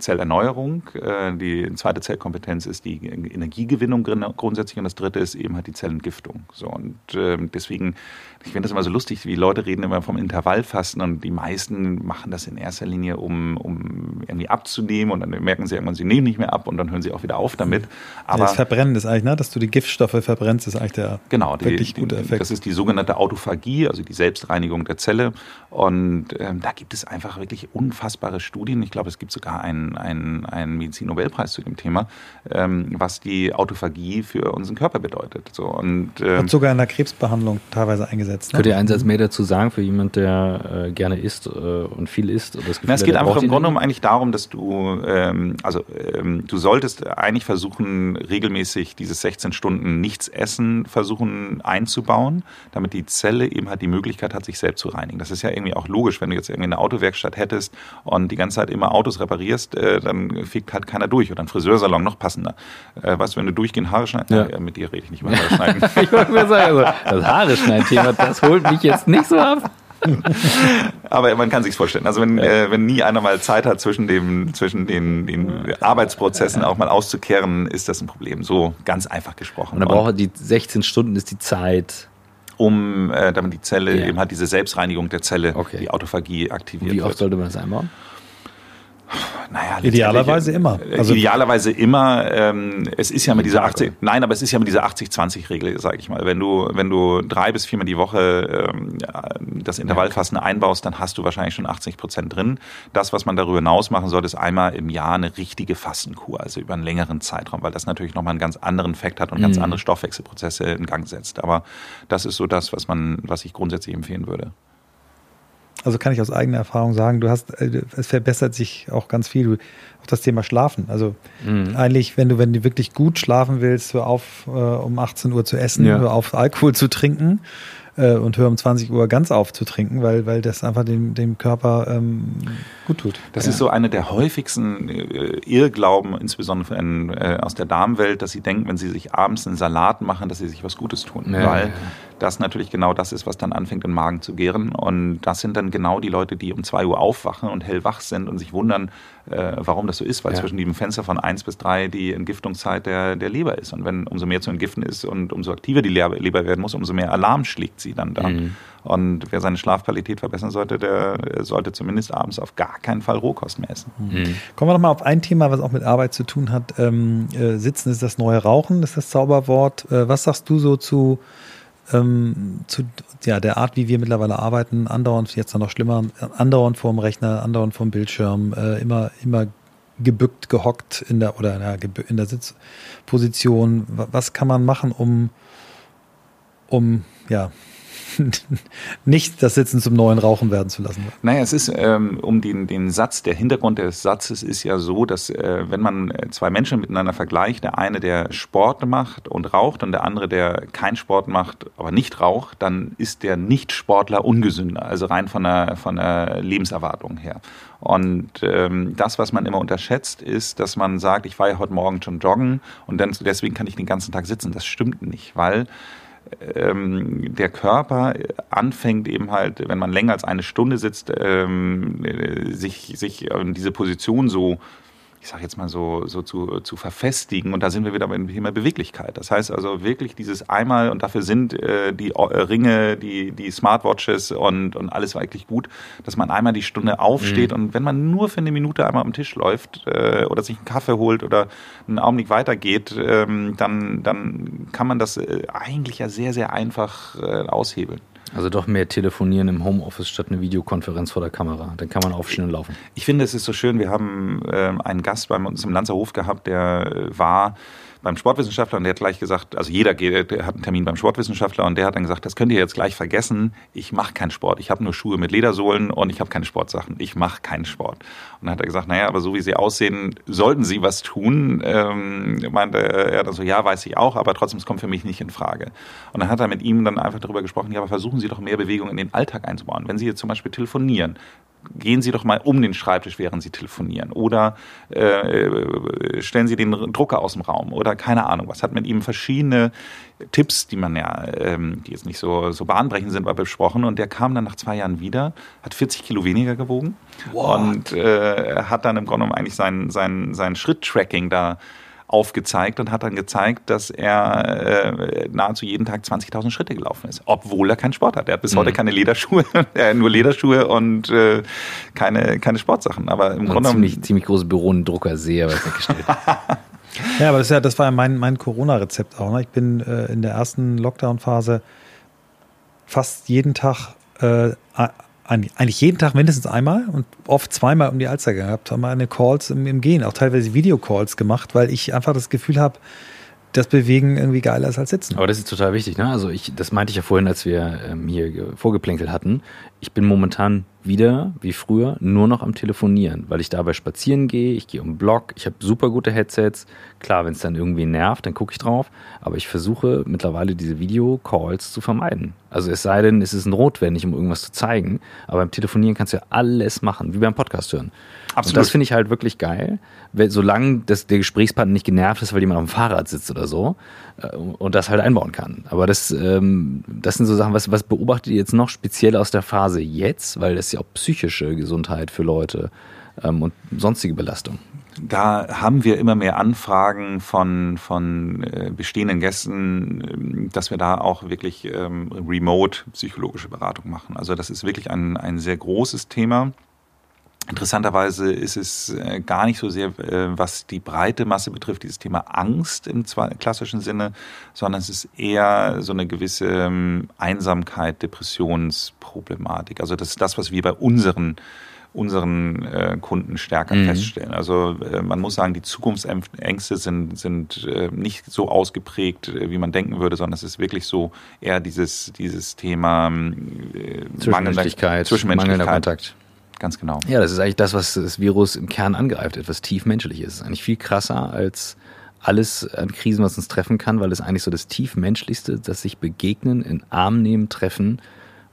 S3: Zellerneuerung. Äh, die zweite Zellkompetenz ist die Energiegewinnung grundsätzlich und das dritte ist eben halt die Zellentgiftung. So, und äh, deswegen, ich finde das immer so lustig, wie Leute reden immer vom Intervallfasten und die meisten machen das in erster Linie, um, um irgendwie abzunehmen und dann merken sie irgendwann, sie nehmen nicht mehr ab und dann hören sie auch wieder auf damit.
S2: Aber das Verbrennen ist eigentlich, ne? dass du die Giftstoffe verbrennst, ist eigentlich der
S3: genau, die, wirklich gute Effekt. Das ist die sogenannte Autophagie, also die Selbstreinigung der Zelle. Und ähm, da gibt es einfach wirklich unfassbare Studien. Ich glaube, es gibt sogar einen, einen, einen Medizin-Nobelpreis zu dem Thema, ähm, was die Autophagie für unseren Körper bedeutet. So, und,
S2: ähm, Wird sogar in der Krebsbehandlung teilweise eingesetzt.
S1: Ne? Könnt ihr einen Satz mehr dazu sagen für jemanden, der äh, gerne isst äh, und viel isst?
S3: Oder das Gefühl, Na, es geht einfach im Grunde genommen eigentlich darum, dass du, ähm, also ähm, du solltest eigentlich versuchen, regelmäßig dieses 16 Stunden Nichtsessen versuchen einzubauen, damit die Zelle eben halt die Möglichkeit hat, sich selbst zu reinigen. Das ist ja irgendwie auch logisch, wenn du jetzt irgendwie eine Autowerkstatt hättest und die ganze Zeit immer Autos reparierst, äh, dann fegt halt keiner durch. Oder ein Friseursalon noch passender. Äh, weißt du, wenn du durchgehend Haare schneidest, ja. ja, mit dir rede ich nicht über Haare schneiden. ich wollte mir
S1: sagen, also, das Haare schneiden Thema, das holt mich jetzt nicht so ab.
S3: Aber man kann sich's vorstellen. Also wenn, äh, wenn nie einer mal Zeit hat, zwischen, dem, zwischen den, den Arbeitsprozessen auch mal auszukehren, ist das ein Problem. So ganz einfach gesprochen.
S1: Und dann braucht er die 16 Stunden ist die Zeit.
S3: Um, äh, damit die Zelle ja. eben hat diese Selbstreinigung der Zelle, okay. die Autophagie aktiviert
S1: Wie oft wird. sollte man das einbauen?
S2: Naja, idealerweise immer.
S3: Äh, also idealerweise immer. Ähm, es ist ja mit dieser 80, nein, aber es ist ja mit dieser 80-20-Regel, sage ich mal. Wenn du, wenn du drei bis viermal die Woche ähm, das Intervallfasten einbaust, dann hast du wahrscheinlich schon 80 Prozent drin. Das, was man darüber hinaus machen sollte, ist einmal im Jahr eine richtige Fastenkur, also über einen längeren Zeitraum, weil das natürlich nochmal einen ganz anderen Effekt hat und ganz mhm. andere Stoffwechselprozesse in Gang setzt. Aber das ist so das, was man, was ich grundsätzlich empfehlen würde.
S2: Also kann ich aus eigener Erfahrung sagen, du hast, äh, es verbessert sich auch ganz viel. Auch das Thema Schlafen. Also mhm. eigentlich, wenn du, wenn du wirklich gut schlafen willst, hör auf, äh, um 18 Uhr zu essen, ja. hör auf, Alkohol zu trinken äh, und hör um 20 Uhr ganz auf zu trinken, weil, weil das einfach dem, dem Körper ähm, gut tut.
S3: Das ja. ist so eine der häufigsten äh, Irrglauben, insbesondere in, äh, aus der Darmwelt, dass sie denken, wenn sie sich abends einen Salat machen, dass sie sich was Gutes tun. Ja, weil das natürlich genau das ist, was dann anfängt, im Magen zu gären. Und das sind dann genau die Leute, die um zwei Uhr aufwachen und hellwach sind und sich wundern, äh, warum das so ist, weil ja. zwischen dem Fenster von eins bis drei die Entgiftungszeit der, der Leber ist. Und wenn umso mehr zu entgiften ist und umso aktiver die Leber, Leber werden muss, umso mehr Alarm schlägt sie dann da. Mhm. Und wer seine Schlafqualität verbessern sollte, der sollte zumindest abends auf gar keinen Fall Rohkost mehr essen.
S2: Mhm. Kommen wir nochmal auf ein Thema, was auch mit Arbeit zu tun hat. Ähm, äh, Sitzen ist das neue Rauchen, ist das Zauberwort. Äh, was sagst du so zu ähm, zu ja, der Art, wie wir mittlerweile arbeiten, andauernd, jetzt noch schlimmer, andauernd vorm Rechner, andauernd vorm Bildschirm, äh, immer, immer gebückt, gehockt in der oder ja, in der Sitzposition. Was kann man machen, um, um ja, nicht das Sitzen zum neuen Rauchen werden zu lassen.
S3: Naja, es ist ähm, um den, den Satz, der Hintergrund des Satzes ist ja so, dass äh, wenn man äh, zwei Menschen miteinander vergleicht, der eine, der Sport macht und raucht und der andere, der keinen Sport macht, aber nicht raucht, dann ist der Nicht-Sportler ungesünder, also rein von der, von der Lebenserwartung her. Und ähm, das, was man immer unterschätzt, ist, dass man sagt, ich war ja heute Morgen schon joggen und dann, deswegen kann ich den ganzen Tag sitzen. Das stimmt nicht, weil ähm, der Körper anfängt eben halt, wenn man länger als eine Stunde sitzt, ähm, sich, sich in diese Position so ich sage jetzt mal so, so zu, zu verfestigen. Und da sind wir wieder beim Thema Beweglichkeit. Das heißt also wirklich dieses einmal, und dafür sind äh, die äh, Ringe, die, die Smartwatches und, und alles eigentlich gut, dass man einmal die Stunde aufsteht mhm. und wenn man nur für eine Minute einmal am Tisch läuft äh, oder sich einen Kaffee holt oder einen Augenblick weitergeht, ähm, dann, dann kann man das äh, eigentlich ja sehr, sehr einfach äh, aushebeln.
S1: Also doch mehr telefonieren im Homeoffice statt eine Videokonferenz vor der Kamera. Dann kann man aufstehen und laufen.
S3: Ich finde, es ist so schön. Wir haben äh, einen Gast bei uns im Lanzerhof gehabt, der äh, war beim Sportwissenschaftler und der hat gleich gesagt, also jeder geht, hat einen Termin beim Sportwissenschaftler und der hat dann gesagt, das könnt ihr jetzt gleich vergessen, ich mache keinen Sport. Ich habe nur Schuhe mit Ledersohlen und ich habe keine Sportsachen. Ich mache keinen Sport. Und dann hat er gesagt, naja, aber so wie sie aussehen, sollten sie was tun. Ähm, meinte er dann so, ja, weiß ich auch, aber trotzdem, es kommt für mich nicht in Frage. Und dann hat er mit ihm dann einfach darüber gesprochen, ja, aber versuchen Sie doch mehr Bewegung in den Alltag einzubauen. Wenn Sie jetzt zum Beispiel telefonieren, gehen Sie doch mal um den Schreibtisch, während Sie telefonieren. Oder äh, stellen Sie den Drucker aus dem Raum. Oder keine Ahnung was. Hat mit ihm verschiedene Tipps, die man ja, ähm, die jetzt nicht so, so bahnbrechend sind, war besprochen. Und der kam dann nach zwei Jahren wieder, hat 40 Kilo weniger gewogen. What? Und äh, hat dann im Grunde genommen eigentlich sein, sein, sein Schritt-Tracking da aufgezeigt und hat dann gezeigt, dass er äh, nahezu jeden Tag 20.000 Schritte gelaufen ist, obwohl er keinen Sport hat. Er hat bis mhm. heute keine Lederschuhe, äh, nur Lederschuhe und äh, keine, keine Sportsachen. Aber im Grunde
S1: ziemlich, ziemlich großes Büro und Drucker sehr weit weggestellt.
S2: ja, aber das, ja, das war ja mein, mein Corona-Rezept auch. Ne? Ich bin äh, in der ersten Lockdown-Phase fast jeden Tag äh, eigentlich jeden Tag mindestens einmal und oft zweimal um die Alster gehabt, haben meine Calls im, im Gehen, auch teilweise Videocalls gemacht, weil ich einfach das Gefühl habe, das Bewegen irgendwie geiler ist als Sitzen.
S1: Aber das ist total wichtig, ne? Also ich, das meinte ich ja vorhin, als wir ähm, hier vorgeplänkelt hatten. Ich bin momentan wieder, wie früher, nur noch am Telefonieren, weil ich dabei spazieren gehe, ich gehe um den Block, ich habe super gute Headsets. Klar, wenn es dann irgendwie nervt, dann gucke ich drauf. Aber ich versuche mittlerweile diese Videocalls zu vermeiden. Also es sei denn, es ist notwendig, um irgendwas zu zeigen. Aber beim Telefonieren kannst du ja alles machen, wie beim Podcast hören. Absolut. Und das finde ich halt wirklich geil, solange das, der Gesprächspartner nicht genervt ist, weil jemand auf dem Fahrrad sitzt oder so äh, und das halt einbauen kann. Aber das, ähm, das sind so Sachen, was, was beobachtet ihr jetzt noch speziell aus der Phase jetzt, weil das ist ja auch psychische Gesundheit für Leute ähm, und sonstige Belastung.
S3: Da haben wir immer mehr Anfragen von, von äh, bestehenden Gästen, ähm, dass wir da auch wirklich ähm, remote psychologische Beratung machen. Also das ist wirklich ein, ein sehr großes Thema. Interessanterweise ist es äh, gar nicht so sehr, äh, was die breite Masse betrifft, dieses Thema Angst im klassischen Sinne, sondern es ist eher so eine gewisse ähm, Einsamkeit, Depressionsproblematik. Also das ist das, was wir bei unseren unseren äh, Kunden stärker mhm. feststellen. Also äh, man muss sagen, die Zukunftsängste sind, sind äh, nicht so ausgeprägt, äh, wie man denken würde, sondern es ist wirklich so eher dieses, dieses Thema, äh,
S1: Zwischenmenschlichkeit,
S3: Zwischenmenschlichkeit.
S1: mangelnder Kontakt.
S3: Ganz genau.
S1: Ja, das ist eigentlich das, was das Virus im Kern angreift, etwas tiefmenschliches. ist eigentlich viel krasser als alles an Krisen, was uns treffen kann, weil es eigentlich so das tiefmenschlichste, das sich begegnen, in Arm nehmen, treffen,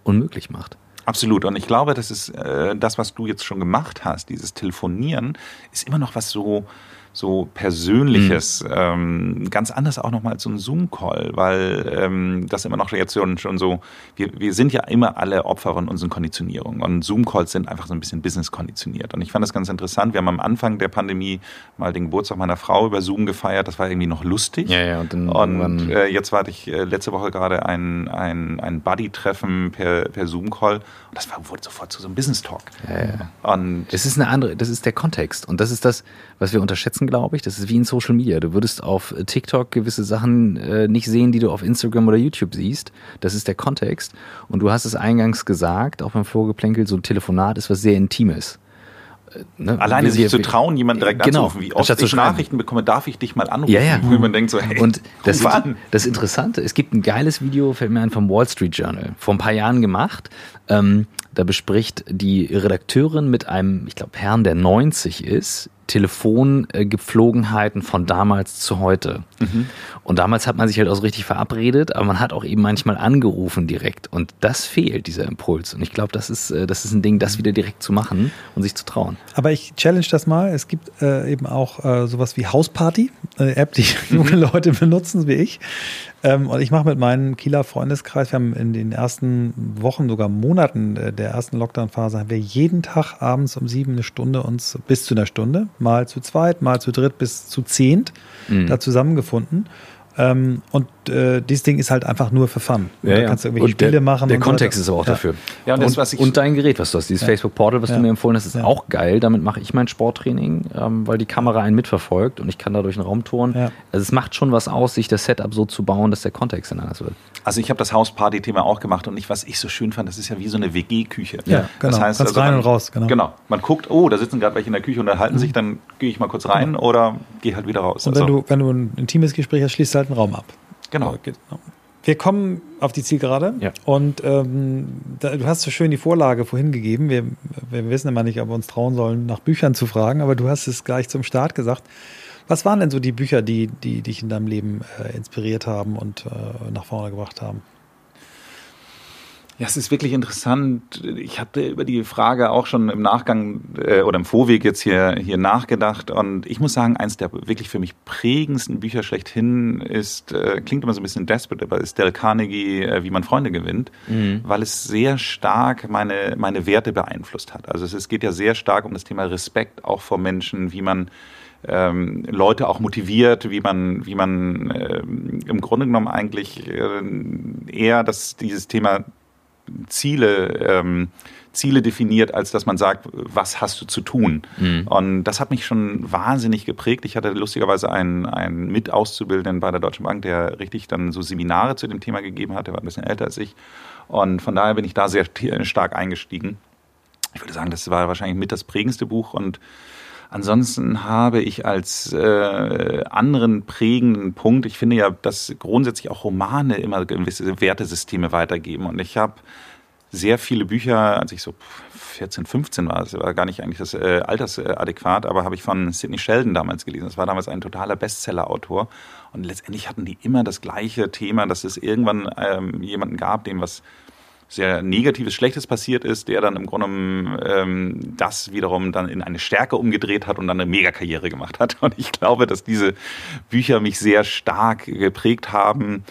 S1: unmöglich macht.
S3: Absolut. Und ich glaube, das ist äh, das, was du jetzt schon gemacht hast, dieses Telefonieren, ist immer noch was so so Persönliches, mhm. ähm, ganz anders auch nochmal als so ein Zoom-Call, weil ähm, das immer noch jetzt schon, schon so, wir, wir sind ja immer alle Opfer von unseren Konditionierungen und Zoom-Calls sind einfach so ein bisschen Business-konditioniert. Und ich fand das ganz interessant. Wir haben am Anfang der Pandemie mal den Geburtstag meiner Frau über Zoom gefeiert, das war irgendwie noch lustig.
S1: Ja, ja, und,
S3: und äh, jetzt warte ich äh, letzte Woche gerade ein, ein, ein Buddy-Treffen per, per Zoom-Call und das war, wurde sofort zu so einem Business-Talk.
S1: Ja, ja. Und es ist eine andere, das ist der Kontext und das ist das, was wir unterschätzen Nutzen, glaube ich. Das ist wie in Social Media. Du würdest auf TikTok gewisse Sachen äh, nicht sehen, die du auf Instagram oder YouTube siehst. Das ist der Kontext. Und du hast es eingangs gesagt, auch beim Vorgeplänkel, so ein Telefonat ist was sehr Intimes.
S3: Äh, ne? Alleine sich zu trauen, jemanden direkt genau, anzurufen. Wie oft ich Nachrichten bekomme, darf ich dich mal anrufen?
S1: Ja, ja.
S3: Wo man denkt so, hey,
S1: Und das, an. das Interessante, es gibt ein geiles Video, fällt mir ein, vom Wall Street Journal, vor ein paar Jahren gemacht. Ähm, da bespricht die Redakteurin mit einem, ich glaube, Herrn, der 90 ist, Telefongepflogenheiten von damals zu heute. Mhm. Und damals hat man sich halt auch so richtig verabredet, aber man hat auch eben manchmal angerufen direkt. Und das fehlt, dieser Impuls. Und ich glaube, das ist, äh, das ist ein Ding, das wieder direkt zu machen und sich zu trauen.
S2: Aber ich challenge das mal. Es gibt äh, eben auch äh, sowas wie Hausparty, eine App, die junge Leute benutzen, wie ich. Ähm, und ich mache mit meinem Kieler Freundeskreis, wir haben in den ersten Wochen, sogar Monaten der ersten Lockdown-Phase, haben wir jeden Tag abends um sieben eine Stunde uns bis zu einer Stunde, mal zu zweit, mal zu dritt bis zu zehnt, mhm. da zusammengefunden. Ähm, und äh, dieses Ding ist halt einfach nur für Fun.
S1: Ja, da
S2: kannst
S1: du
S2: irgendwelche Spiele
S1: der,
S2: machen.
S1: Der Kontext so ist aber auch ja. dafür.
S3: Ja,
S1: und,
S3: das,
S1: und,
S3: was ich
S1: und dein Gerät, was du hast, dieses
S2: ja.
S1: Facebook Portal, was du mir empfohlen hast, ist auch geil. Damit mache ich mein Sporttraining, ähm, weil die Kamera einen mitverfolgt und ich kann dadurch einen Raum touren. Also es macht schon was aus, sich das Setup so zu bauen, dass der Kontext dann anders wird.
S3: Also ich habe das Hausparty-Thema auch gemacht und ich, was ich so schön fand, das ist ja wie so eine WG-Küche.
S2: Ja, genau. Das heißt, also rein man, und raus.
S3: Genau. genau. Man guckt, oh, da sitzen gerade welche in der Küche und unterhalten mhm. sich, dann gehe ich mal kurz rein genau. oder gehe halt wieder raus.
S2: Und wenn, also. du, wenn du ein intimes Gespräch hast, schließt du halt einen Raum ab.
S3: Genau.
S2: Wir kommen auf die Zielgerade ja. und ähm, da, du hast so schön die Vorlage vorhin gegeben. Wir, wir wissen immer nicht, ob wir uns trauen sollen, nach Büchern zu fragen, aber du hast es gleich zum Start gesagt. Was waren denn so die Bücher, die, die dich in deinem Leben äh, inspiriert haben und äh, nach vorne gebracht haben?
S3: Ja, es ist wirklich interessant. Ich hatte über die Frage auch schon im Nachgang äh, oder im Vorweg jetzt hier, hier nachgedacht. Und ich muss sagen, eins der wirklich für mich prägendsten Bücher schlechthin ist, äh, klingt immer so ein bisschen desperate, aber ist Dale Carnegie, äh, Wie man Freunde gewinnt, mhm. weil es sehr stark meine, meine Werte beeinflusst hat. Also es, es geht ja sehr stark um das Thema Respekt auch vor Menschen, wie man ähm, Leute auch motiviert, wie man, wie man äh, im Grunde genommen eigentlich äh, eher das, dieses Thema Ziele, ähm, Ziele definiert, als dass man sagt, was hast du zu tun. Mhm. Und das hat mich schon wahnsinnig geprägt. Ich hatte lustigerweise einen, einen Mitauszubildenden bei der Deutschen Bank, der richtig dann so Seminare zu dem Thema gegeben hat. Der war ein bisschen älter als ich. Und von daher bin ich da sehr stark eingestiegen. Ich würde sagen, das war wahrscheinlich mit das prägendste Buch und Ansonsten habe ich als äh, anderen prägenden Punkt, ich finde ja, dass grundsätzlich auch Romane immer gewisse Wertesysteme weitergeben. Und ich habe sehr viele Bücher, als ich so 14, 15 war, das war gar nicht eigentlich das äh, altersadäquat, aber habe ich von Sidney Sheldon damals gelesen. Das war damals ein totaler Bestseller-Autor. Und letztendlich hatten die immer das gleiche Thema, dass es irgendwann ähm, jemanden gab, dem was sehr Negatives, Schlechtes passiert ist, der dann im Grunde ähm, das wiederum dann in eine Stärke umgedreht hat und dann eine Megakarriere gemacht hat. Und ich glaube, dass diese Bücher mich sehr stark geprägt haben,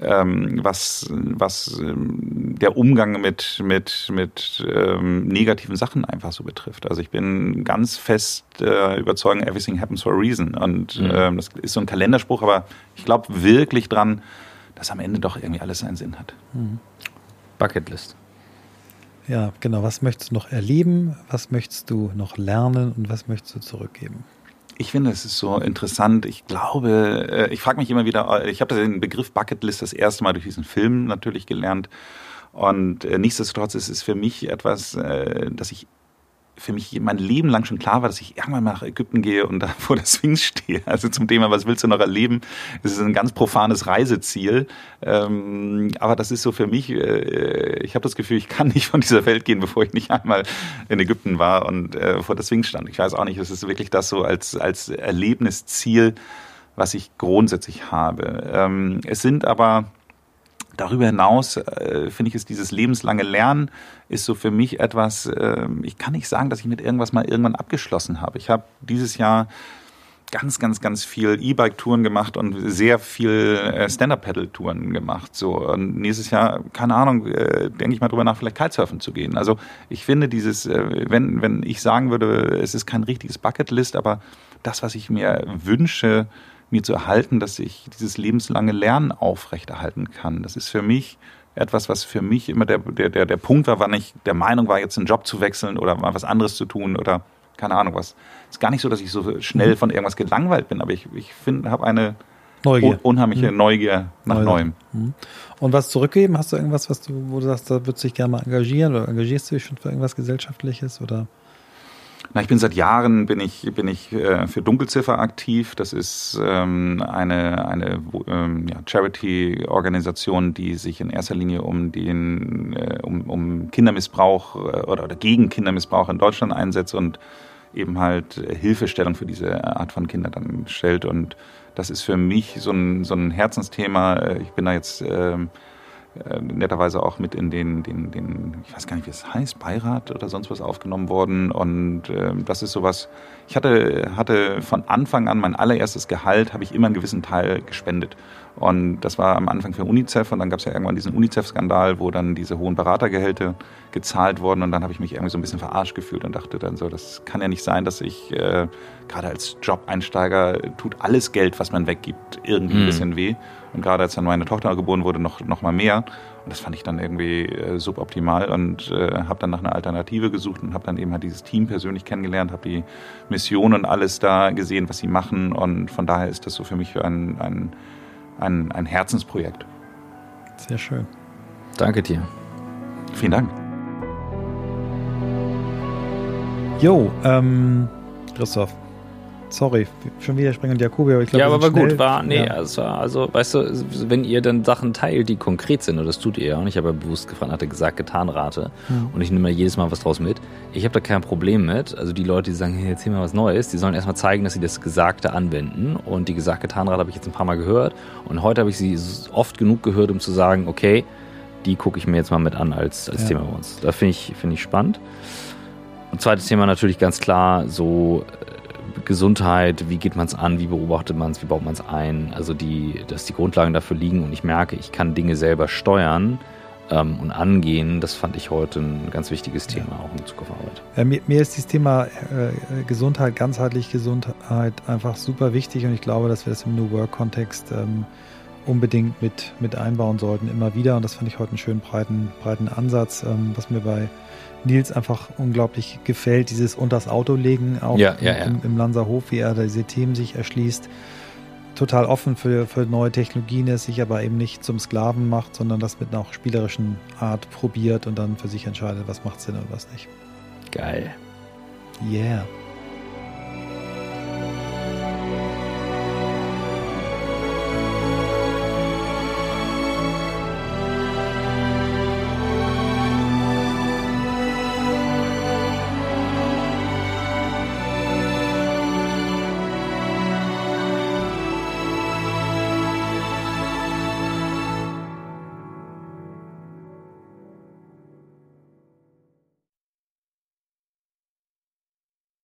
S3: ähm, was, was ähm, der Umgang mit, mit, mit ähm, negativen Sachen einfach so betrifft. Also ich bin ganz fest äh, überzeugt, everything happens for a reason. Und mhm. ähm, das ist so ein Kalenderspruch, aber ich glaube wirklich dran, dass am Ende doch irgendwie alles seinen Sinn hat. Mhm.
S1: Bucketlist.
S2: Ja, genau. Was möchtest du noch erleben? Was möchtest du noch lernen? Und was möchtest du zurückgeben?
S3: Ich finde, es ist so interessant. Ich glaube, äh, ich frage mich immer wieder, äh, ich habe den Begriff Bucketlist das erste Mal durch diesen Film natürlich gelernt. Und äh, nichtsdestotrotz ist es für mich etwas, das ich für mich mein Leben lang schon klar war, dass ich irgendwann mal nach Ägypten gehe und da vor der Sphinx stehe. Also zum Thema, was willst du noch erleben? Es ist ein ganz profanes Reiseziel. Ähm, aber das ist so für mich, äh, ich habe das Gefühl, ich kann nicht von dieser Welt gehen, bevor ich nicht einmal in Ägypten war und äh, vor der Sphinx stand. Ich weiß auch nicht, es ist wirklich das so als, als Erlebnisziel, was ich grundsätzlich habe. Ähm, es sind aber Darüber hinaus äh, finde ich, ist dieses lebenslange Lernen ist so für mich etwas, äh, ich kann nicht sagen, dass ich mit irgendwas mal irgendwann abgeschlossen habe. Ich habe dieses Jahr ganz, ganz, ganz viel E-Bike-Touren gemacht und sehr viel äh, Stand-Up-Pedal-Touren gemacht. So und nächstes Jahr, keine Ahnung, äh, denke ich mal drüber nach, vielleicht Kitesurfen zu gehen. Also ich finde dieses, äh, wenn, wenn ich sagen würde, es ist kein richtiges Bucketlist, aber das, was ich mir wünsche, mir zu erhalten, dass ich dieses lebenslange Lernen aufrechterhalten kann. Das ist für mich etwas, was für mich immer der, der, der, der Punkt war, wann ich der Meinung war, jetzt einen Job zu wechseln oder mal was anderes zu tun oder keine Ahnung was. Es ist gar nicht so, dass ich so schnell mhm. von irgendwas gelangweilt bin, aber ich, ich habe eine Neugier. unheimliche mhm. Neugier nach Neugier. Neuem.
S2: Mhm. Und was zurückgeben? Hast du irgendwas, was du, wo du sagst, da würdest du dich gerne mal engagieren oder engagierst du dich schon für irgendwas Gesellschaftliches oder?
S3: Na, ich bin seit Jahren bin ich bin ich äh, für Dunkelziffer aktiv. Das ist ähm, eine eine ähm, ja, Charity-Organisation, die sich in erster Linie um den äh, um, um Kindermissbrauch äh, oder, oder gegen Kindermissbrauch in Deutschland einsetzt und eben halt Hilfestellung für diese Art von Kindern dann stellt. Und das ist für mich so ein so ein Herzensthema. Ich bin da jetzt ähm, äh, netterweise auch mit in den, den, den, ich weiß gar nicht, wie es heißt, Beirat oder sonst was aufgenommen worden. Und äh, das ist sowas, ich hatte, hatte von Anfang an mein allererstes Gehalt, habe ich immer einen gewissen Teil gespendet. Und das war am Anfang für UNICEF und dann gab es ja irgendwann diesen UNICEF-Skandal, wo dann diese hohen Beratergehälter gezahlt wurden und dann habe ich mich irgendwie so ein bisschen verarscht gefühlt und dachte dann so, das kann ja nicht sein, dass ich äh, gerade als Job-Einsteiger tut alles Geld, was man weggibt, irgendwie mhm. ein bisschen weh. Und gerade als dann meine Tochter geboren wurde, noch, noch mal mehr. Und das fand ich dann irgendwie äh, suboptimal und äh, habe dann nach einer Alternative gesucht und habe dann eben halt dieses Team persönlich kennengelernt, habe die Mission und alles da gesehen, was sie machen. Und von daher ist das so für mich ein, ein, ein, ein Herzensprojekt.
S2: Sehr schön.
S1: Danke dir.
S3: Vielen Dank.
S2: Jo, ähm, Christoph, sorry, schon wieder springen und Jakobi,
S1: aber ich glaube, Ja, aber war gut, war, nee, ja. war, also, weißt du, wenn ihr dann Sachen teilt, die konkret sind, und das tut ihr ja, und ich habe ja bewusst gefragt, hatte gesagt, getan, rate, mhm. und ich nehme ja jedes Mal was draus mit. Ich habe da kein Problem mit, also die Leute, die sagen, hey, erzähl mal was Neues, die sollen erstmal zeigen, dass sie das Gesagte anwenden, und die gesagt, getan, rate habe ich jetzt ein paar Mal gehört, und heute habe ich sie oft genug gehört, um zu sagen, okay, die gucke ich mir jetzt mal mit an als, als ja. Thema bei uns. Da finde ich, finde ich spannend. Und zweites Thema natürlich ganz klar, so Gesundheit, wie geht man es an, wie beobachtet man es, wie baut man es ein, also die, dass die Grundlagen dafür liegen und ich merke, ich kann Dinge selber steuern ähm, und angehen, das fand ich heute ein ganz wichtiges Thema, ja. auch in Bezug auf Arbeit.
S2: Ja, mir, mir, ist dieses Thema äh, Gesundheit, ganzheitlich Gesundheit einfach super wichtig und ich glaube, dass wir das im New Work-Kontext ähm, unbedingt mit, mit einbauen sollten, immer wieder und das fand ich heute einen schönen breiten, breiten Ansatz, ähm, was mir bei Nils einfach unglaublich gefällt, dieses unters Auto legen, auch ja, ja, ja. Im, im Lanzerhof, wie er diese Themen sich erschließt. Total offen für, für neue Technologien ist, sich aber eben nicht zum Sklaven macht, sondern das mit einer spielerischen Art probiert und dann für sich entscheidet, was macht Sinn und was nicht.
S1: Geil.
S2: Yeah.